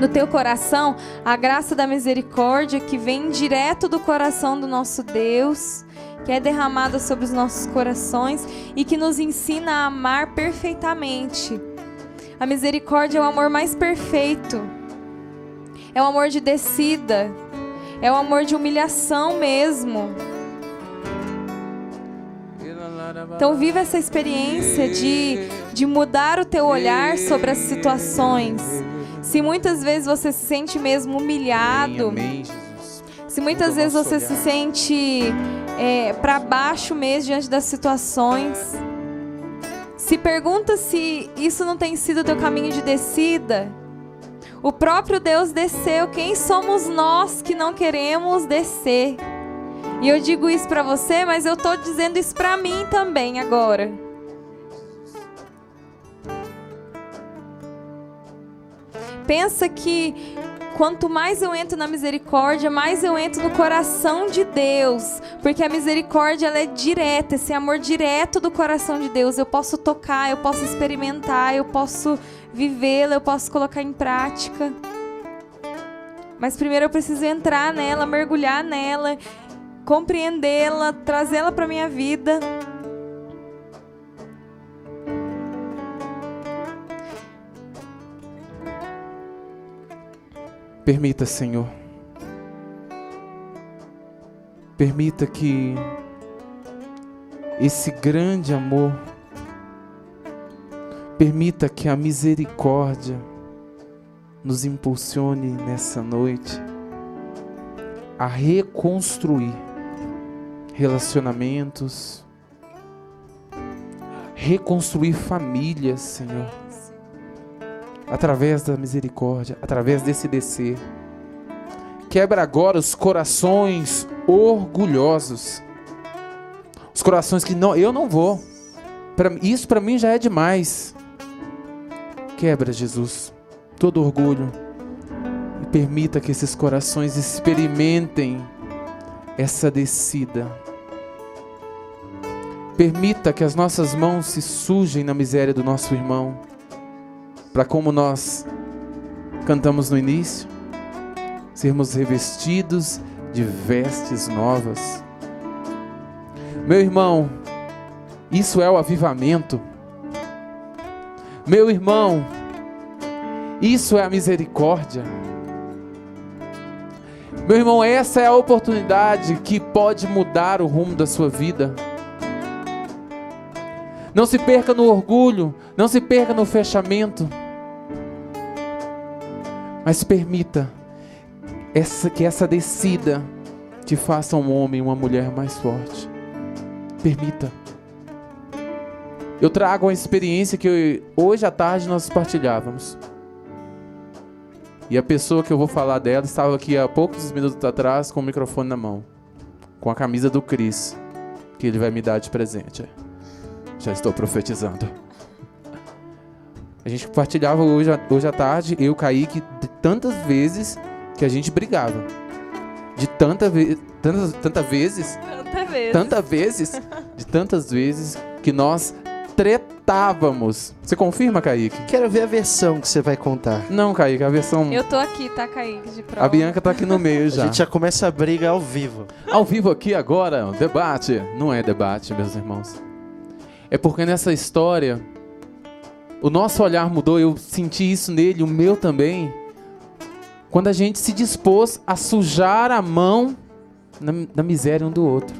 no teu coração a graça da misericórdia que vem direto do coração do nosso Deus, que é derramada sobre os nossos corações e que nos ensina a amar perfeitamente. A misericórdia é o amor mais perfeito. É o amor de descida. É o amor de humilhação mesmo. Então viva essa experiência de, de mudar o teu olhar sobre as situações se muitas vezes você se sente mesmo humilhado, amém, amém, se muitas vezes você olhar. se sente é, para baixo mesmo diante das situações, se pergunta se isso não tem sido teu caminho de descida. O próprio Deus desceu. Quem somos nós que não queremos descer? E eu digo isso para você, mas eu estou dizendo isso para mim também agora. pensa que quanto mais eu entro na misericórdia, mais eu entro no coração de Deus, porque a misericórdia ela é direta, esse amor direto do coração de Deus. Eu posso tocar, eu posso experimentar, eu posso vivê-la, eu posso colocar em prática. Mas primeiro eu preciso entrar nela, mergulhar nela, compreendê-la, trazê-la para minha vida. Permita, Senhor. Permita que esse grande amor, permita que a misericórdia nos impulsione nessa noite a reconstruir relacionamentos, reconstruir famílias, Senhor através da misericórdia, através desse descer. Quebra agora os corações orgulhosos. Os corações que não, eu não vou. Pra, isso para mim já é demais. Quebra, Jesus, todo orgulho e permita que esses corações experimentem essa descida. Permita que as nossas mãos se sujem na miséria do nosso irmão para como nós cantamos no início, sermos revestidos de vestes novas. Meu irmão, isso é o avivamento. Meu irmão, isso é a misericórdia. Meu irmão, essa é a oportunidade que pode mudar o rumo da sua vida. Não se perca no orgulho, não se perca no fechamento. Mas permita essa, que essa descida te faça um homem, uma mulher mais forte. Permita. Eu trago uma experiência que eu, hoje à tarde nós partilhávamos. E a pessoa que eu vou falar dela estava aqui há poucos minutos atrás com o microfone na mão, com a camisa do Cris, que ele vai me dar de presente. Já estou profetizando. A gente compartilhava hoje, hoje à tarde, eu, Kaique, de tantas vezes que a gente brigava. De tanta ve tantas, tanta vezes. Tanta vezes. Tanta vezes. de tantas vezes que nós tretávamos. Você confirma, Kaique? Quero ver a versão que você vai contar. Não, Kaique, a versão. Eu tô aqui, tá, Kaique, de prova. A Bianca tá aqui no meio já. A gente já começa a briga ao vivo. Ao vivo aqui agora, debate. Não é debate, meus irmãos. É porque nessa história o nosso olhar mudou, eu senti isso nele, o meu também. Quando a gente se dispôs a sujar a mão na, na miséria um do outro.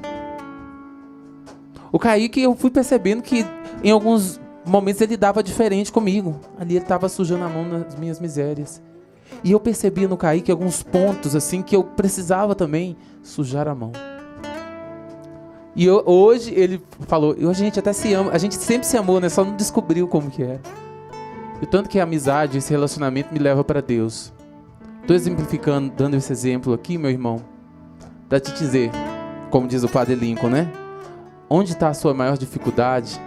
O Kaique, eu fui percebendo que em alguns momentos ele dava diferente comigo. Ali ele estava sujando a mão nas minhas misérias. E eu percebi no Kaique alguns pontos assim que eu precisava também sujar a mão. E eu- hoje ele falou, "Eu- a gente até se ama, a gente sempre se amou, né? Só não descobriu como que era. E o tanto que a amizade, esse relacionamento me leva para Deus. Tô exemplificando, dando esse exemplo aqui, meu irmão, para te dizer, como diz o padre Lincoln, né? Onde está a sua maior dificuldade?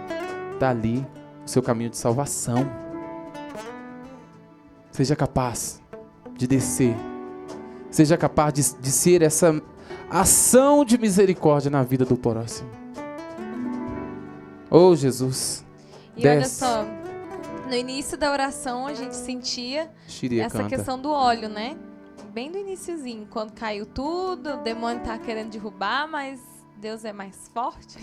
Está ali o seu caminho de salvação. Seja capaz de descer. Seja capaz de, de ser essa ação de misericórdia na vida do próximo. Oh, Jesus. E olha Desce. só, no início da oração a gente sentia Xiria essa canta. questão do óleo, né? Bem do iniciozinho, quando caiu tudo, o demônio tá querendo derrubar, mas Deus é mais forte.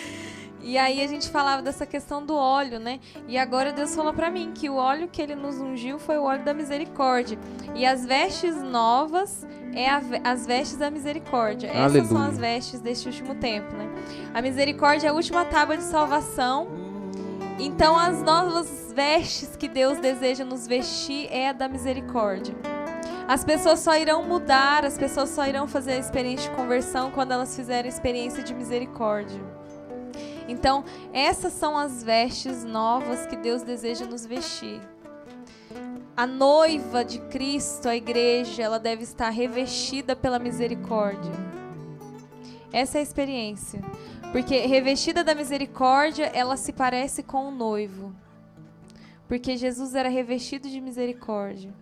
e aí a gente falava dessa questão do óleo, né? E agora Deus falou pra mim que o óleo que ele nos ungiu foi o óleo da misericórdia. E as vestes novas é a as vestes da misericórdia. Essas são Aleluia. as vestes deste último tempo, né? A misericórdia é a última tábua de salvação. Então, as novas vestes que Deus deseja nos vestir é a da misericórdia. As pessoas só irão mudar, as pessoas só irão fazer a experiência de conversão quando elas fizerem a experiência de misericórdia. Então, essas são as vestes novas que Deus deseja nos vestir. A noiva de Cristo, a igreja, ela deve estar revestida pela misericórdia. Essa é a experiência. Porque revestida da misericórdia, ela se parece com o noivo. Porque Jesus era revestido de misericórdia.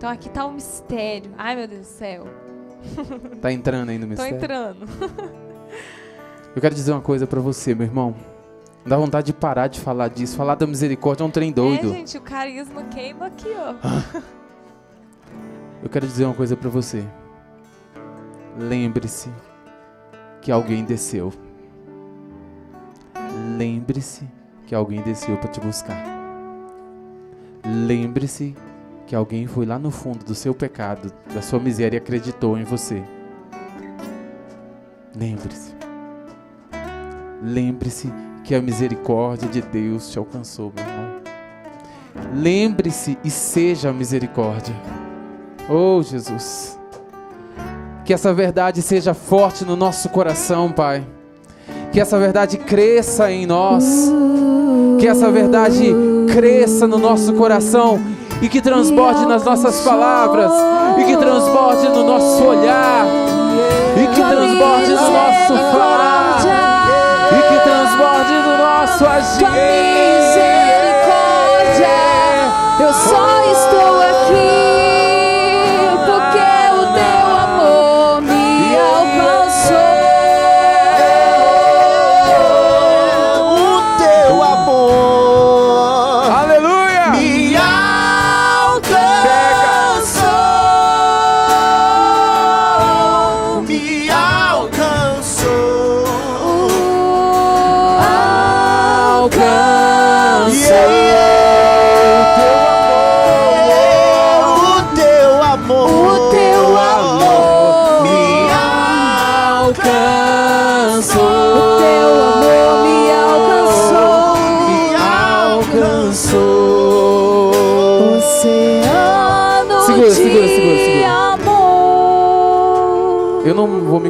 Então aqui está o mistério. Ai, meu Deus do céu. Tá entrando aí no Tô mistério. entrando. Eu quero dizer uma coisa pra você, meu irmão. Dá vontade de parar de falar disso. Falar da misericórdia é um trem doido. É, gente, o carisma queima aqui, ó. Eu quero dizer uma coisa pra você. Lembre-se que alguém desceu. Lembre-se que alguém desceu pra te buscar. Lembre-se que alguém foi lá no fundo do seu pecado, da sua miséria e acreditou em você. Lembre-se. Lembre-se que a misericórdia de Deus te alcançou, meu irmão. Lembre-se e seja a misericórdia. Oh, Jesus. Que essa verdade seja forte no nosso coração, Pai. Que essa verdade cresça em nós. Que essa verdade cresça no nosso coração e que transborde nas nossas palavras e que transborde no nosso olhar e que transborde no nosso falar e que transborde no nosso agir.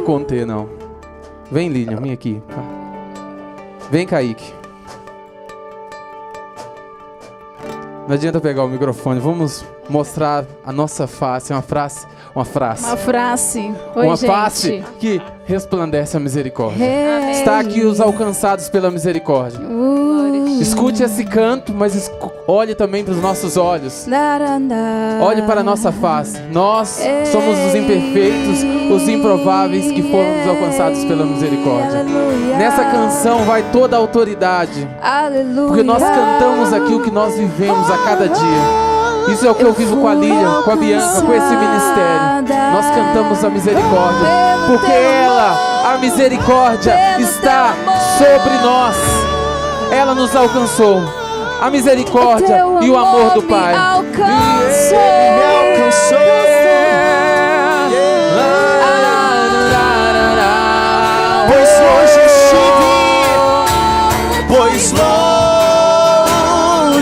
Me conter, não. Vem, Lilian, vem aqui. Vem, Kaique. Não adianta pegar o microfone, vamos mostrar a nossa face, uma frase, uma frase, Uma frase. Oi, uma gente. face que resplandece a misericórdia. Hey. Está aqui os alcançados pela misericórdia. Uh, Escute esse canto, mas escu- olhe também para os nossos olhos. Olhe para a nossa face. Nós somos os imperfeitos, os improváveis que fomos alcançados pela misericórdia. Nessa canção vai toda a autoridade, porque nós cantamos aqui o que nós vivemos a cada dia. Isso é o que eu vivo com a Lilian, com a Bianca, com esse ministério. Nós cantamos a misericórdia, porque ela, a misericórdia, está sobre nós. Ela nos alcançou. A misericórdia e o amor do Pai. Me alcançou. Me alcançou. Pois longe estive, pois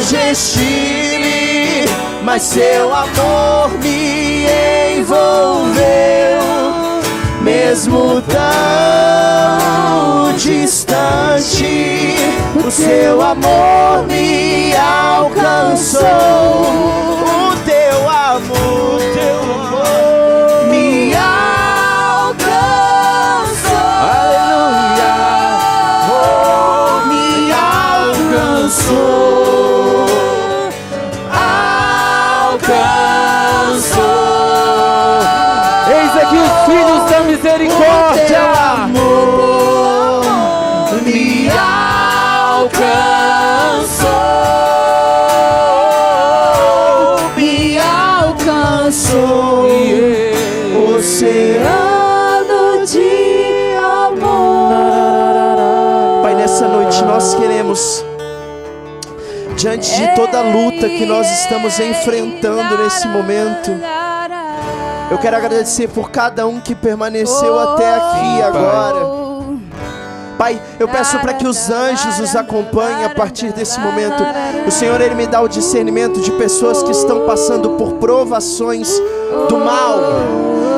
longe estive, mas seu amor me envolveu, me mesmo tão distante, o seu amor me alcançou. O teu amor, o teu amor de toda a luta que nós estamos enfrentando nesse momento, eu quero agradecer por cada um que permaneceu até aqui agora. Pai, eu peço para que os anjos os acompanhem a partir desse momento. O Senhor, Ele me dá o discernimento de pessoas que estão passando por provações do mal.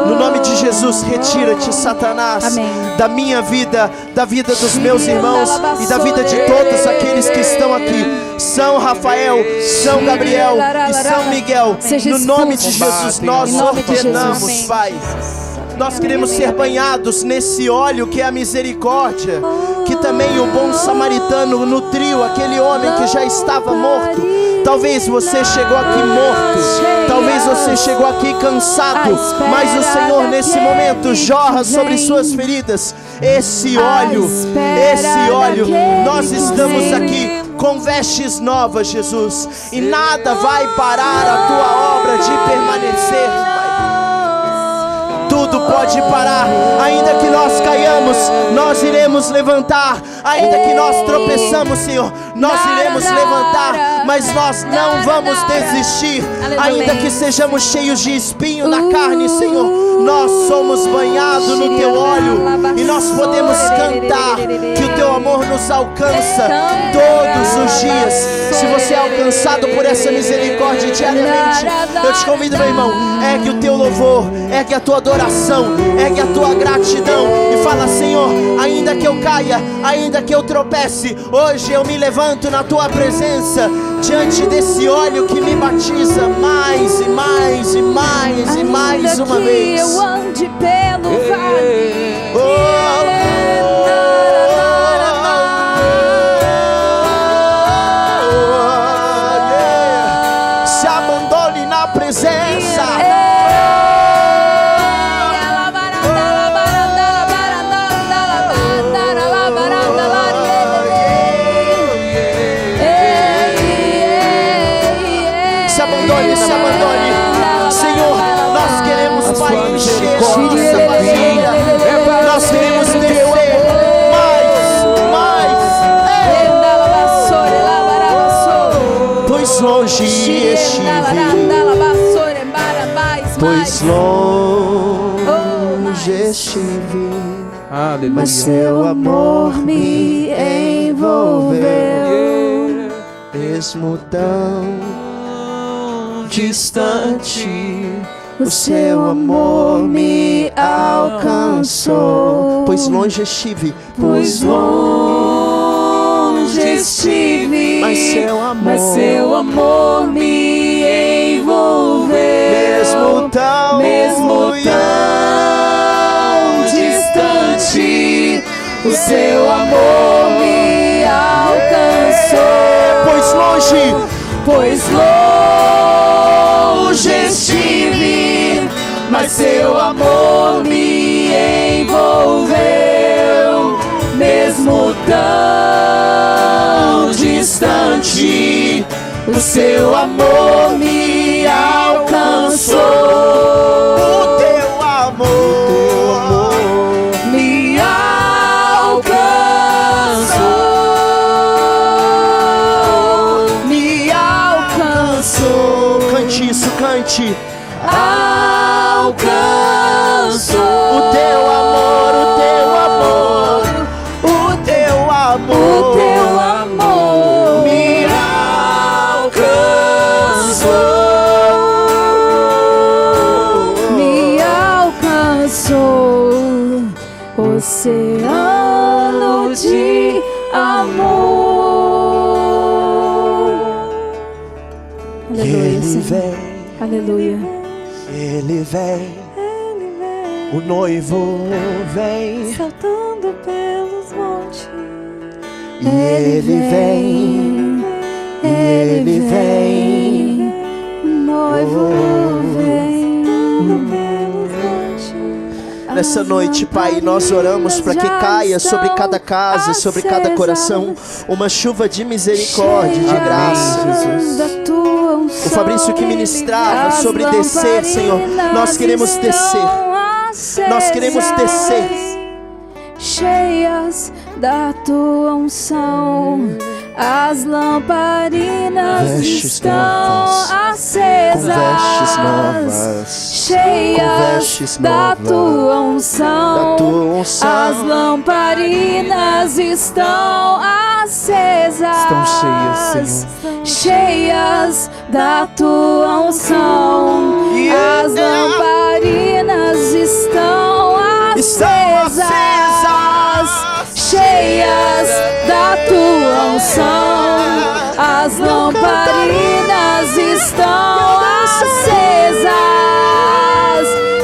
No nome de Jesus, retira-te, Satanás, Amém. da minha vida, da vida dos meus irmãos e da vida de todos aqueles que estão aqui. São Rafael, São Gabriel e São Miguel. No nome de. Jesus, nós ordenamos. Pai. Nós queremos ser banhados nesse óleo que é a misericórdia, que também o bom samaritano nutriu aquele homem que já estava morto. Talvez você chegou aqui morto, talvez você chegou aqui cansado, mas o Senhor nesse momento jorra sobre suas feridas esse óleo, esse óleo. Nós estamos aqui com vestes novas, Jesus, e nada vai parar a tua obra de permanecer. Tudo pode parar, ainda que nós caiamos, nós iremos levantar, ainda que nós tropeçamos, Senhor, nós iremos levantar, mas nós não vamos desistir, ainda que sejamos cheios de espinho na carne, Senhor, nós somos banhados no teu óleo e nós podemos cantar que o teu amor nos alcança todos os dias. Se você é alcançado por essa misericórdia diariamente, eu te convido, meu irmão, ergue o teu louvor, ergue a tua adoração, ergue a tua gratidão e fala: Senhor, ainda que eu caia, ainda que eu tropece, hoje eu me levanto na tua presença, diante desse óleo que me batiza mais e mais e mais e mais Ainda uma que vez. eu ande pelo vale. Se Aleluia. mas seu amor me envolveu, mesmo tão distante. O seu amor me alcançou, pois longe estive, pois longe estive, mas seu amor, Mas seu amor me envolveu. mesmo tão, mesmo tão o seu amor me alcançou. pois longe, Pois longe estive, mas seu amor me envolveu, mesmo tão distante, o seu amor me alcançou. Amor. Ele Aleluia, Senhor. vem, Aleluia. ele vem, o noivo vem, Saltando pelos montes. e ele vem, ele vem. O noivo Oh. Nessa noite, Pai, nós oramos para que caia sobre cada casa, sobre cada coração, uma chuva de misericórdia, de graça. O O Fabrício que ministrava sobre descer, Senhor, nós queremos descer. Nós queremos descer. Cheias da tua unção, as lamparinas Vestes estão novas, acesas. novas, Cheias da novas, tua unção, da tua as unção. lamparinas estão acesas. Estão cheias, Senhor. Cheias da tua unção, as lamparinas estão Estão Cheias da tua unção, as lamparinas estão acesas.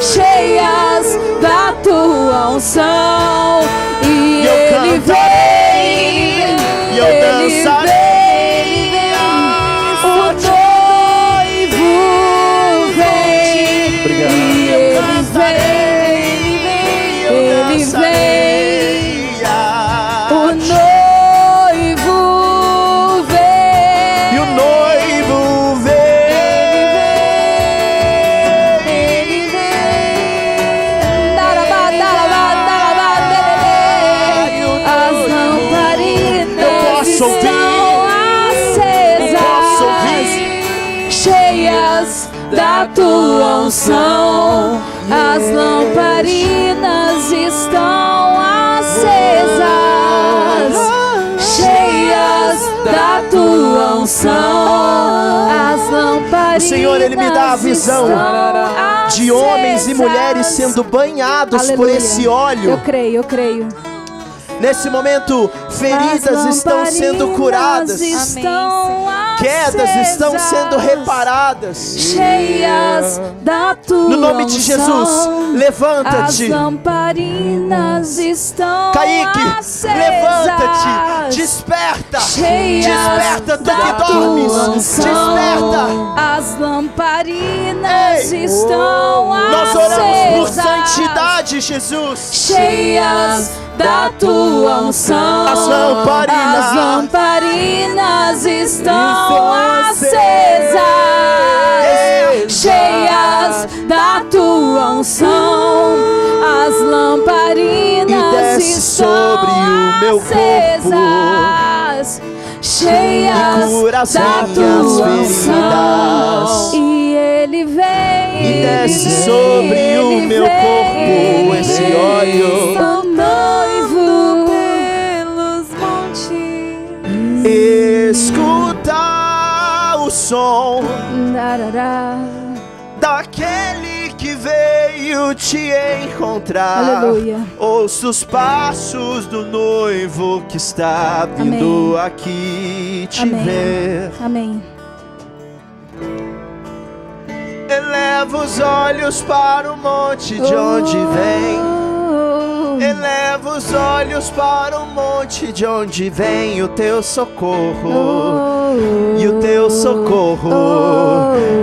Cheias da tua unção, O Senhor, Ele me dá a visão De homens e mulheres sendo banhados por Aleluia. esse Eu óleo. creio, eu creio. Nesse momento, feridas As estão sendo curadas. estão Quedas estão sendo acesas, reparadas. Cheias da tua No nome de Jesus, levanta-te. lamparinas estão Kaique, acesas, levanta-te. Desperta. cheias Desperta, tu que dormes. Desperta. As lamparinas Ei, estão Nós oramos por acesas, santidade, Jesus. cheias da tua unção. As lamparinas. As lamparinas estão acesas, cheias da tua unção. As lamparinas E estão sobre o meu corpo. acesas, cheias E cura as da tua feridas. unção. E ele vem. E desce sobre o meu corpo esse óleo. Escuta o som daquele que veio te encontrar. Aleluia. Ouça os passos do noivo que está vindo aqui te Amém. ver. Amém. Eleva os olhos para o monte de onde vem. Eleva os olhos para o monte de onde vem o teu socorro. E o teu socorro,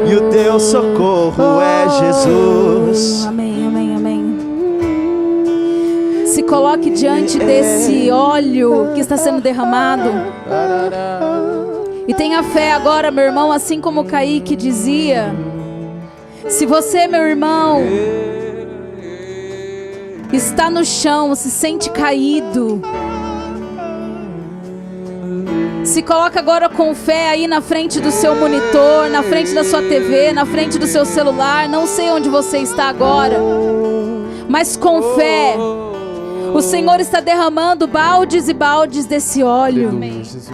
e o teu socorro é Jesus. Amém, amém, amém. Se coloque diante desse óleo que está sendo derramado. E tenha fé agora, meu irmão, assim como o Kaique dizia. Se você, meu irmão, está no chão, se sente caído. Se coloca agora com fé aí na frente do seu monitor, na frente da sua TV, na frente do seu celular. Não sei onde você está agora, mas com fé. O Senhor está derramando baldes e baldes desse óleo. Jesus.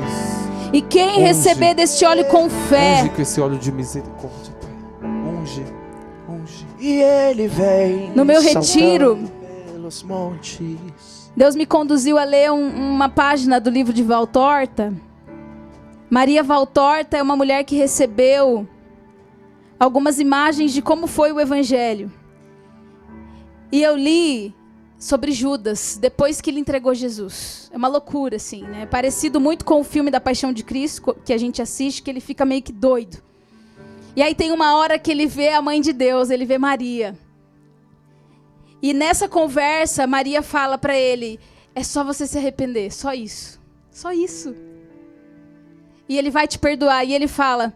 E quem Unge. receber deste óleo com Unge fé, com esse óleo de misericórdia, Pai. Unge, unge. E ele vem No meu saltando retiro. Montes. Deus me conduziu a ler um, uma página do livro de Valtorta. Maria Valtorta é uma mulher que recebeu algumas imagens de como foi o evangelho. E eu li sobre Judas, depois que ele entregou Jesus. É uma loucura, assim, né? Parecido muito com o filme da Paixão de Cristo, que a gente assiste, que ele fica meio que doido. E aí tem uma hora que ele vê a mãe de Deus, ele vê Maria. E nessa conversa, Maria fala para ele: é só você se arrepender, só isso. Só isso. E ele vai te perdoar. E ele fala: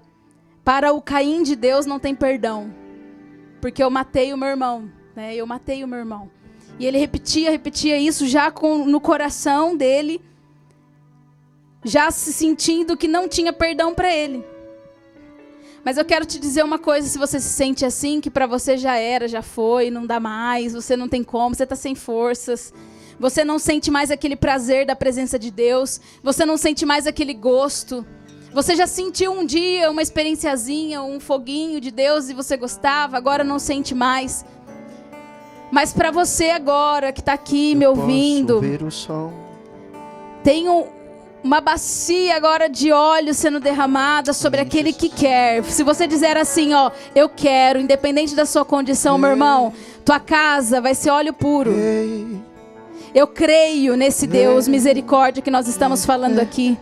para o Caim de Deus não tem perdão, porque eu matei o meu irmão né? Eu matei o meu irmão. E ele repetia, repetia isso já com, no coração dele, já se sentindo que não tinha perdão para ele. Mas eu quero te dizer uma coisa, se você se sente assim, que para você já era, já foi, não dá mais, você não tem como, você está sem forças, você não sente mais aquele prazer da presença de Deus, você não sente mais aquele gosto. Você já sentiu um dia uma experienciazinha, um foguinho de Deus e você gostava, agora não sente mais. Mas para você agora que está aqui Eu me ouvindo, tem um, uma bacia agora de óleo sendo derramada sobre aquele que quer. Se você dizer assim, ó, eu quero, independente da sua condição, meu irmão, tua casa vai ser óleo puro. Eu creio nesse Deus misericórdia que nós estamos falando aqui.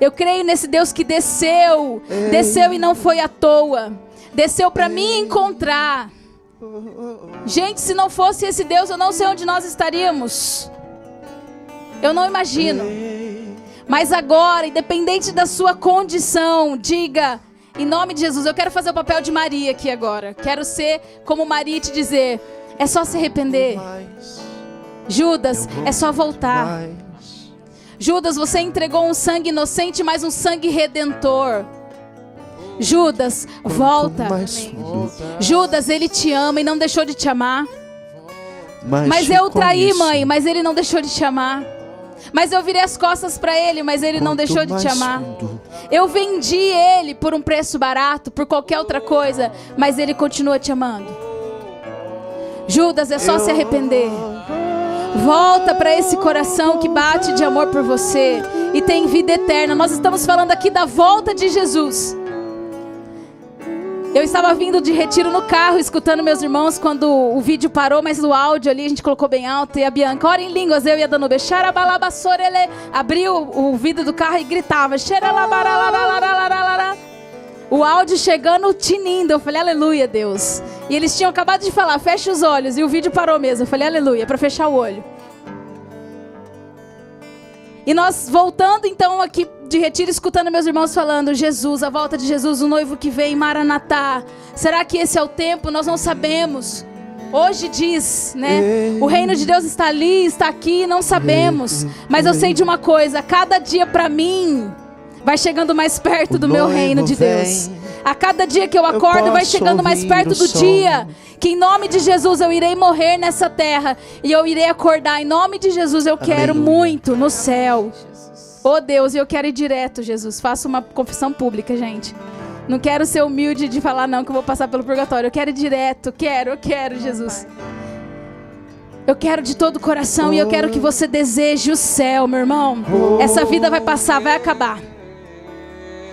Eu creio nesse Deus que desceu, desceu e não foi à toa. Desceu para me encontrar. Gente, se não fosse esse Deus, eu não sei onde nós estaríamos. Eu não imagino. Mas agora, independente da sua condição, diga, em nome de Jesus, eu quero fazer o papel de Maria aqui agora. Quero ser como Maria e te dizer: é só se arrepender. Judas, é só voltar. Judas, você entregou um sangue inocente, mas um sangue redentor. Judas, volta. Judas, ele te ama e não deixou de te amar. Mas eu traí, mãe, mas ele não deixou de te amar. Mas eu virei as costas para ele, mas ele não deixou de te amar. Eu vendi ele por um preço barato, por qualquer outra coisa, mas ele continua te amando. Judas, é só se arrepender. Volta para esse coração que bate de amor por você e tem vida eterna. Nós estamos falando aqui da volta de Jesus. Eu estava vindo de retiro no carro, escutando meus irmãos quando o vídeo parou, mas o áudio ali a gente colocou bem alto. E a Bianca, ora em línguas, eu ia dando ele abriu o vidro do carro e gritava. O áudio chegando tinindo. Eu falei, aleluia, Deus. E eles tinham acabado de falar, fecha os olhos. E o vídeo parou mesmo. Eu falei, aleluia, para fechar o olho. E nós voltando então aqui de retiro, escutando meus irmãos falando: Jesus, a volta de Jesus, o noivo que vem, Maranatá. Será que esse é o tempo? Nós não sabemos. Hoje diz, né? O reino de Deus está ali, está aqui, não sabemos. Mas eu sei de uma coisa: cada dia para mim vai chegando mais perto do meu reino de Deus. A cada dia que eu acordo, eu vai chegando mais perto do dia que em nome de Jesus eu irei morrer nessa terra e eu irei acordar. Em nome de Jesus eu quero muito no céu. Oh Deus, eu quero ir direto, Jesus. Faça uma confissão pública, gente. Não quero ser humilde de falar não que eu vou passar pelo purgatório. Eu quero ir direto, quero, eu quero, Jesus. Eu quero de todo o coração e eu quero que você deseje o céu, meu irmão. Essa vida vai passar, vai acabar.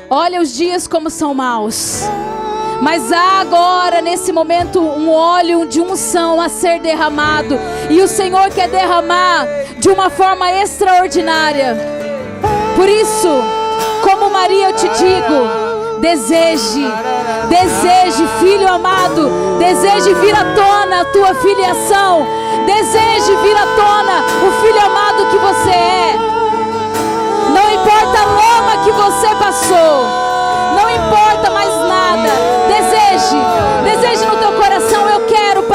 Olha os dias como são maus. Mas há agora, nesse momento, um óleo de unção a ser derramado. E o Senhor quer derramar de uma forma extraordinária. Por isso, como Maria, eu te digo: deseje, deseje, filho amado, deseje vir à tona a tua filiação, deseje vir à tona o filho amado que você é. Não importa a lama que você passou. Não importa mais nada. Deseje. Deseje no teu coração. Eu quero, Pai.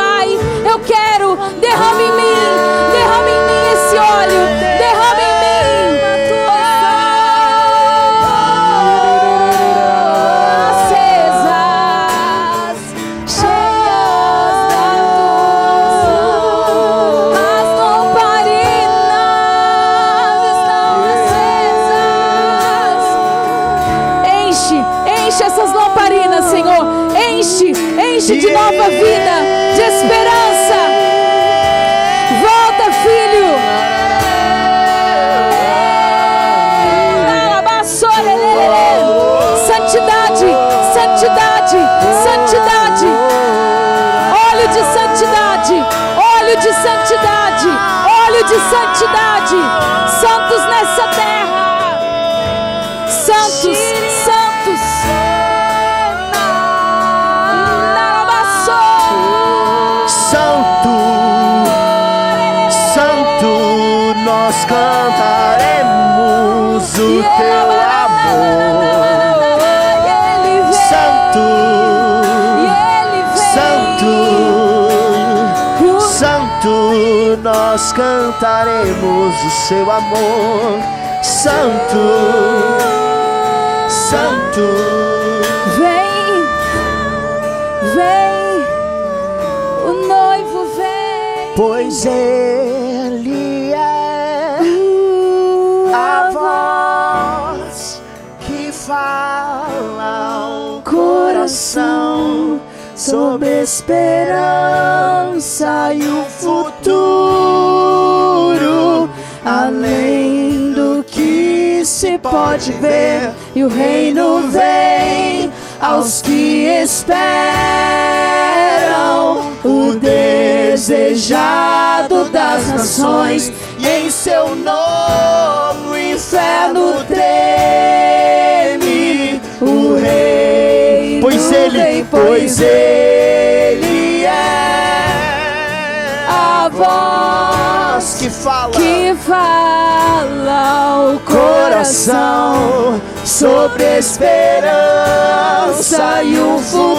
De santidade, santos nós cantaremos o seu amor. Santo, Santo. Vem, vem, o noivo vem. Pois ele é a voz que fala ao coração sobre esperança e o pode ver, e o reino vem aos que esperam o desejado das nações, e em seu nome o inferno treme. O rei, pois ele, pois ele é a voz que fala, Que fala o coração. Sobre esperança e o futuro,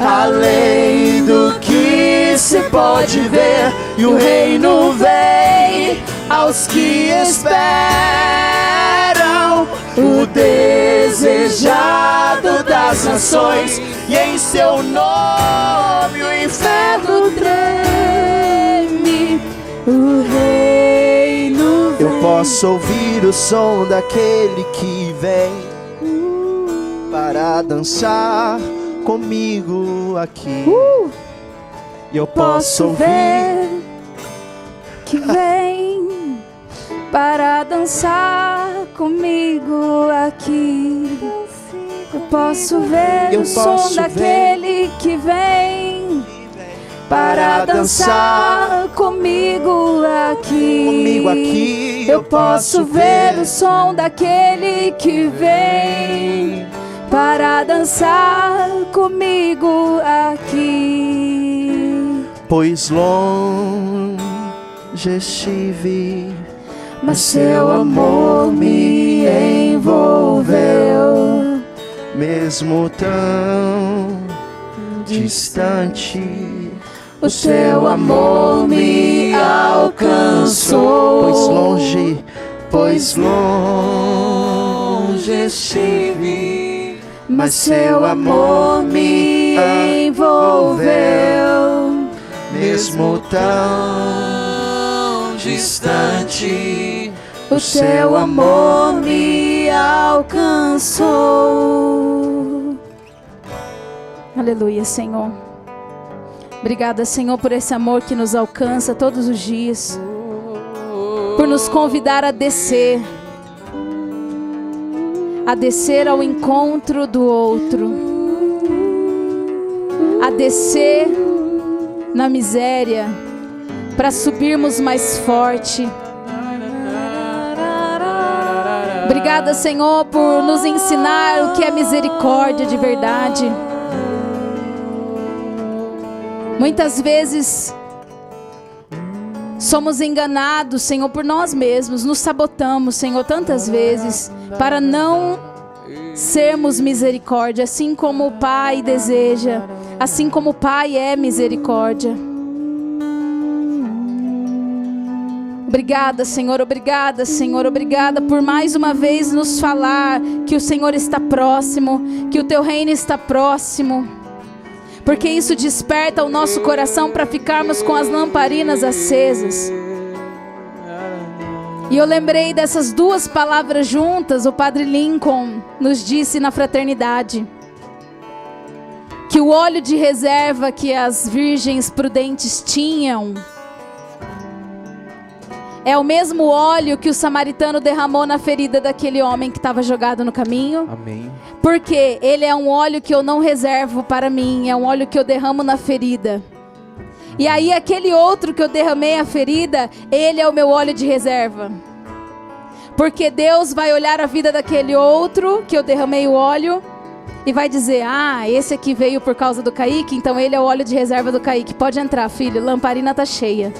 além do que se pode ver, e o reino vem aos que esperam o desejado das nações, e em seu nome o inferno treme, o reino Eu posso ouvir o som daquele que vem para dançar comigo aqui. E eu posso Posso ouvir ver que vem para dançar comigo aqui. Eu posso ver Eu o som posso ver. daquele que vem para dançar comigo aqui. comigo aqui. Eu posso ver o som daquele que vem para dançar comigo aqui. Pois longe estive, Mas seu amor me envolveu. Mesmo tão distante. O seu amor me alcançou. Pois longe, pois longe estive, Mas seu amor me envolveu. mesmo tão distante. O seu amor me alcançou. Aleluia, Senhor. Obrigada, Senhor, por esse amor que nos alcança todos os dias. Por nos convidar a descer. A descer ao encontro do outro. A descer na miséria. Para subirmos mais forte. Obrigada, Senhor, por nos ensinar o que é misericórdia de verdade. Muitas vezes somos enganados, Senhor, por nós mesmos, nos sabotamos, Senhor, tantas vezes para não sermos misericórdia, assim como o Pai deseja, assim como o Pai é misericórdia. Obrigada, Senhor, obrigada, Senhor, obrigada por mais uma vez nos falar que o Senhor está próximo, que o teu reino está próximo. Porque isso desperta o nosso coração para ficarmos com as lamparinas acesas. E eu lembrei dessas duas palavras juntas, o Padre Lincoln nos disse na fraternidade. Que o óleo de reserva que as virgens prudentes tinham é o mesmo óleo que o samaritano derramou na ferida daquele homem que estava jogado no caminho. Amém. Porque ele é um óleo que eu não reservo para mim, é um óleo que eu derramo na ferida. E aí, aquele outro que eu derramei a ferida, ele é o meu óleo de reserva. Porque Deus vai olhar a vida daquele outro que eu derramei o óleo e vai dizer: Ah, esse aqui veio por causa do Kaique, então ele é o óleo de reserva do Kaique. Pode entrar, filho, lamparina tá cheia.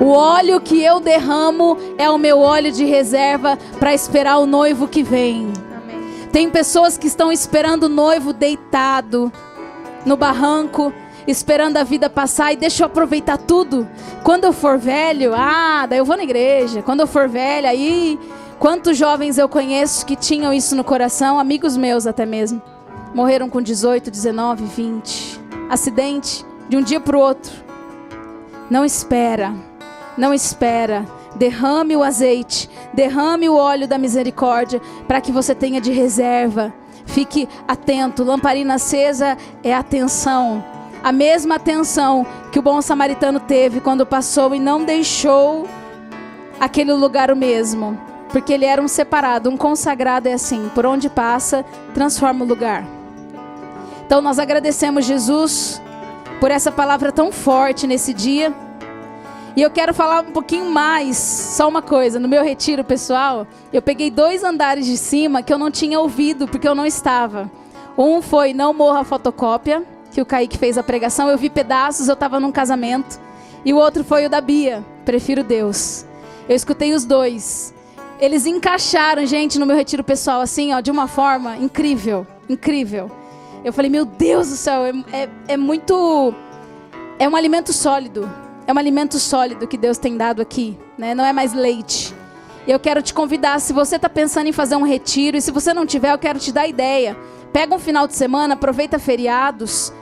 O óleo que eu derramo é o meu óleo de reserva para esperar o noivo que vem. Amém. Tem pessoas que estão esperando o noivo deitado no barranco, esperando a vida passar e deixa eu aproveitar tudo. Quando eu for velho, ah, daí eu vou na igreja. Quando eu for velho, aí quantos jovens eu conheço que tinham isso no coração, amigos meus até mesmo. Morreram com 18, 19, 20. Acidente de um dia para o outro. Não espera. Não espera. Derrame o azeite, derrame o óleo da misericórdia para que você tenha de reserva. Fique atento. Lamparina acesa é atenção a mesma atenção que o bom samaritano teve quando passou e não deixou aquele lugar o mesmo. Porque ele era um separado, um consagrado é assim, por onde passa, transforma o lugar. Então nós agradecemos Jesus por essa palavra tão forte nesse dia. E eu quero falar um pouquinho mais, só uma coisa, no meu retiro pessoal, eu peguei dois andares de cima que eu não tinha ouvido porque eu não estava. Um foi não morra a fotocópia, que o Kaique fez a pregação, eu vi pedaços, eu estava num casamento. E o outro foi o da Bia, Prefiro Deus. Eu escutei os dois. Eles encaixaram, gente, no meu retiro pessoal, assim, ó, de uma forma incrível, incrível. Eu falei, meu Deus do céu, é, é, é muito. É um alimento sólido. É um alimento sólido que Deus tem dado aqui, né? Não é mais leite. Eu quero te convidar, se você está pensando em fazer um retiro, e se você não tiver, eu quero te dar ideia. Pega um final de semana, aproveita feriados,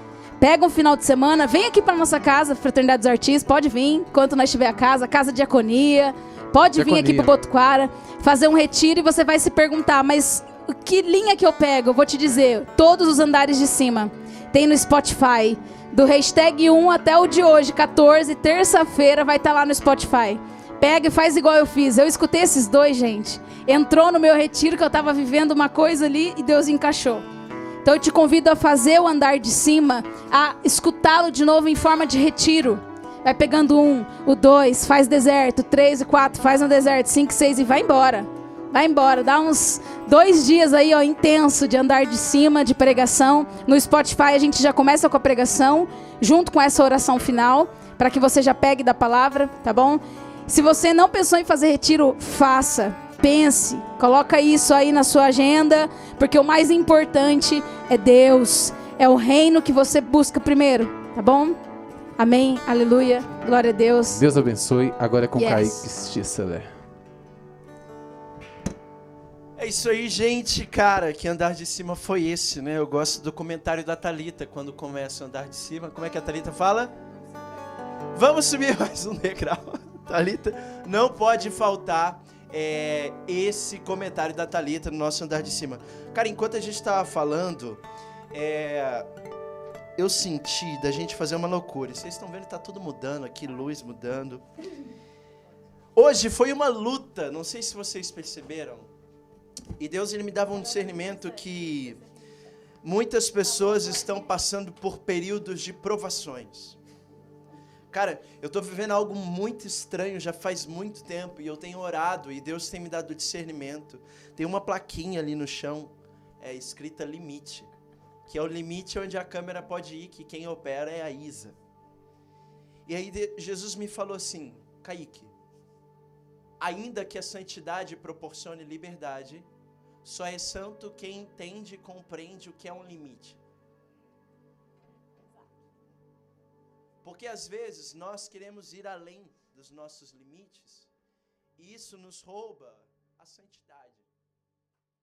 Pega um final de semana, vem aqui para nossa casa, Fraternidade dos Artistas, pode vir, enquanto nós estiver a casa, Casa Diaconia, pode Diaconia. vir aqui para Botuquara, fazer um retiro e você vai se perguntar, mas que linha que eu pego? Eu vou te dizer, todos os andares de cima. Tem no Spotify, do hashtag 1 até o de hoje, 14, terça-feira, vai estar tá lá no Spotify. Pega e faz igual eu fiz. Eu escutei esses dois, gente. Entrou no meu retiro que eu estava vivendo uma coisa ali e Deus encaixou. Então eu te convido a fazer o andar de cima, a escutá-lo de novo em forma de retiro. Vai pegando um, o dois, faz deserto, três e quatro, faz no deserto, cinco, seis e vai embora. Vai embora, dá uns dois dias aí, ó, intenso de andar de cima, de pregação. No Spotify a gente já começa com a pregação, junto com essa oração final, para que você já pegue da palavra, tá bom? Se você não pensou em fazer retiro, faça. Pense, coloca isso aí na sua agenda, porque o mais importante é Deus, é o reino que você busca primeiro, tá bom? Amém, aleluia, glória a Deus. Deus abençoe. Agora é com yes. Kaique Sticeler. É isso aí, gente, cara, que andar de cima foi esse, né? Eu gosto do comentário da Talita quando começa a andar de cima. Como é que a Talita fala? Vamos subir mais um degrau. Talita, não pode faltar é, esse comentário da Talita no nosso andar de cima. Cara, enquanto a gente estava falando, é, eu senti da gente fazer uma loucura. Vocês estão vendo tá tudo mudando aqui, luz mudando. Hoje foi uma luta, não sei se vocês perceberam. E Deus ele me dava um discernimento que muitas pessoas estão passando por períodos de provações. Cara, eu estou vivendo algo muito estranho já faz muito tempo e eu tenho orado e Deus tem me dado discernimento. Tem uma plaquinha ali no chão, é escrita limite, que é o limite onde a câmera pode ir, que quem opera é a Isa. E aí Jesus me falou assim, Kaique, ainda que a santidade proporcione liberdade, só é santo quem entende e compreende o que é um limite. Porque às vezes nós queremos ir além dos nossos limites e isso nos rouba.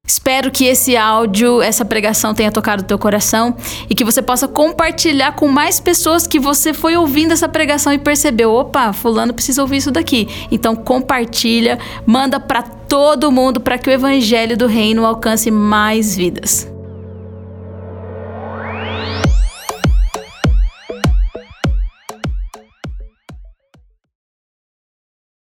Espero que esse áudio, essa pregação tenha tocado o teu coração e que você possa compartilhar com mais pessoas que você foi ouvindo essa pregação e percebeu, opa, fulano precisa ouvir isso daqui. Então compartilha, manda para todo mundo para que o evangelho do reino alcance mais vidas.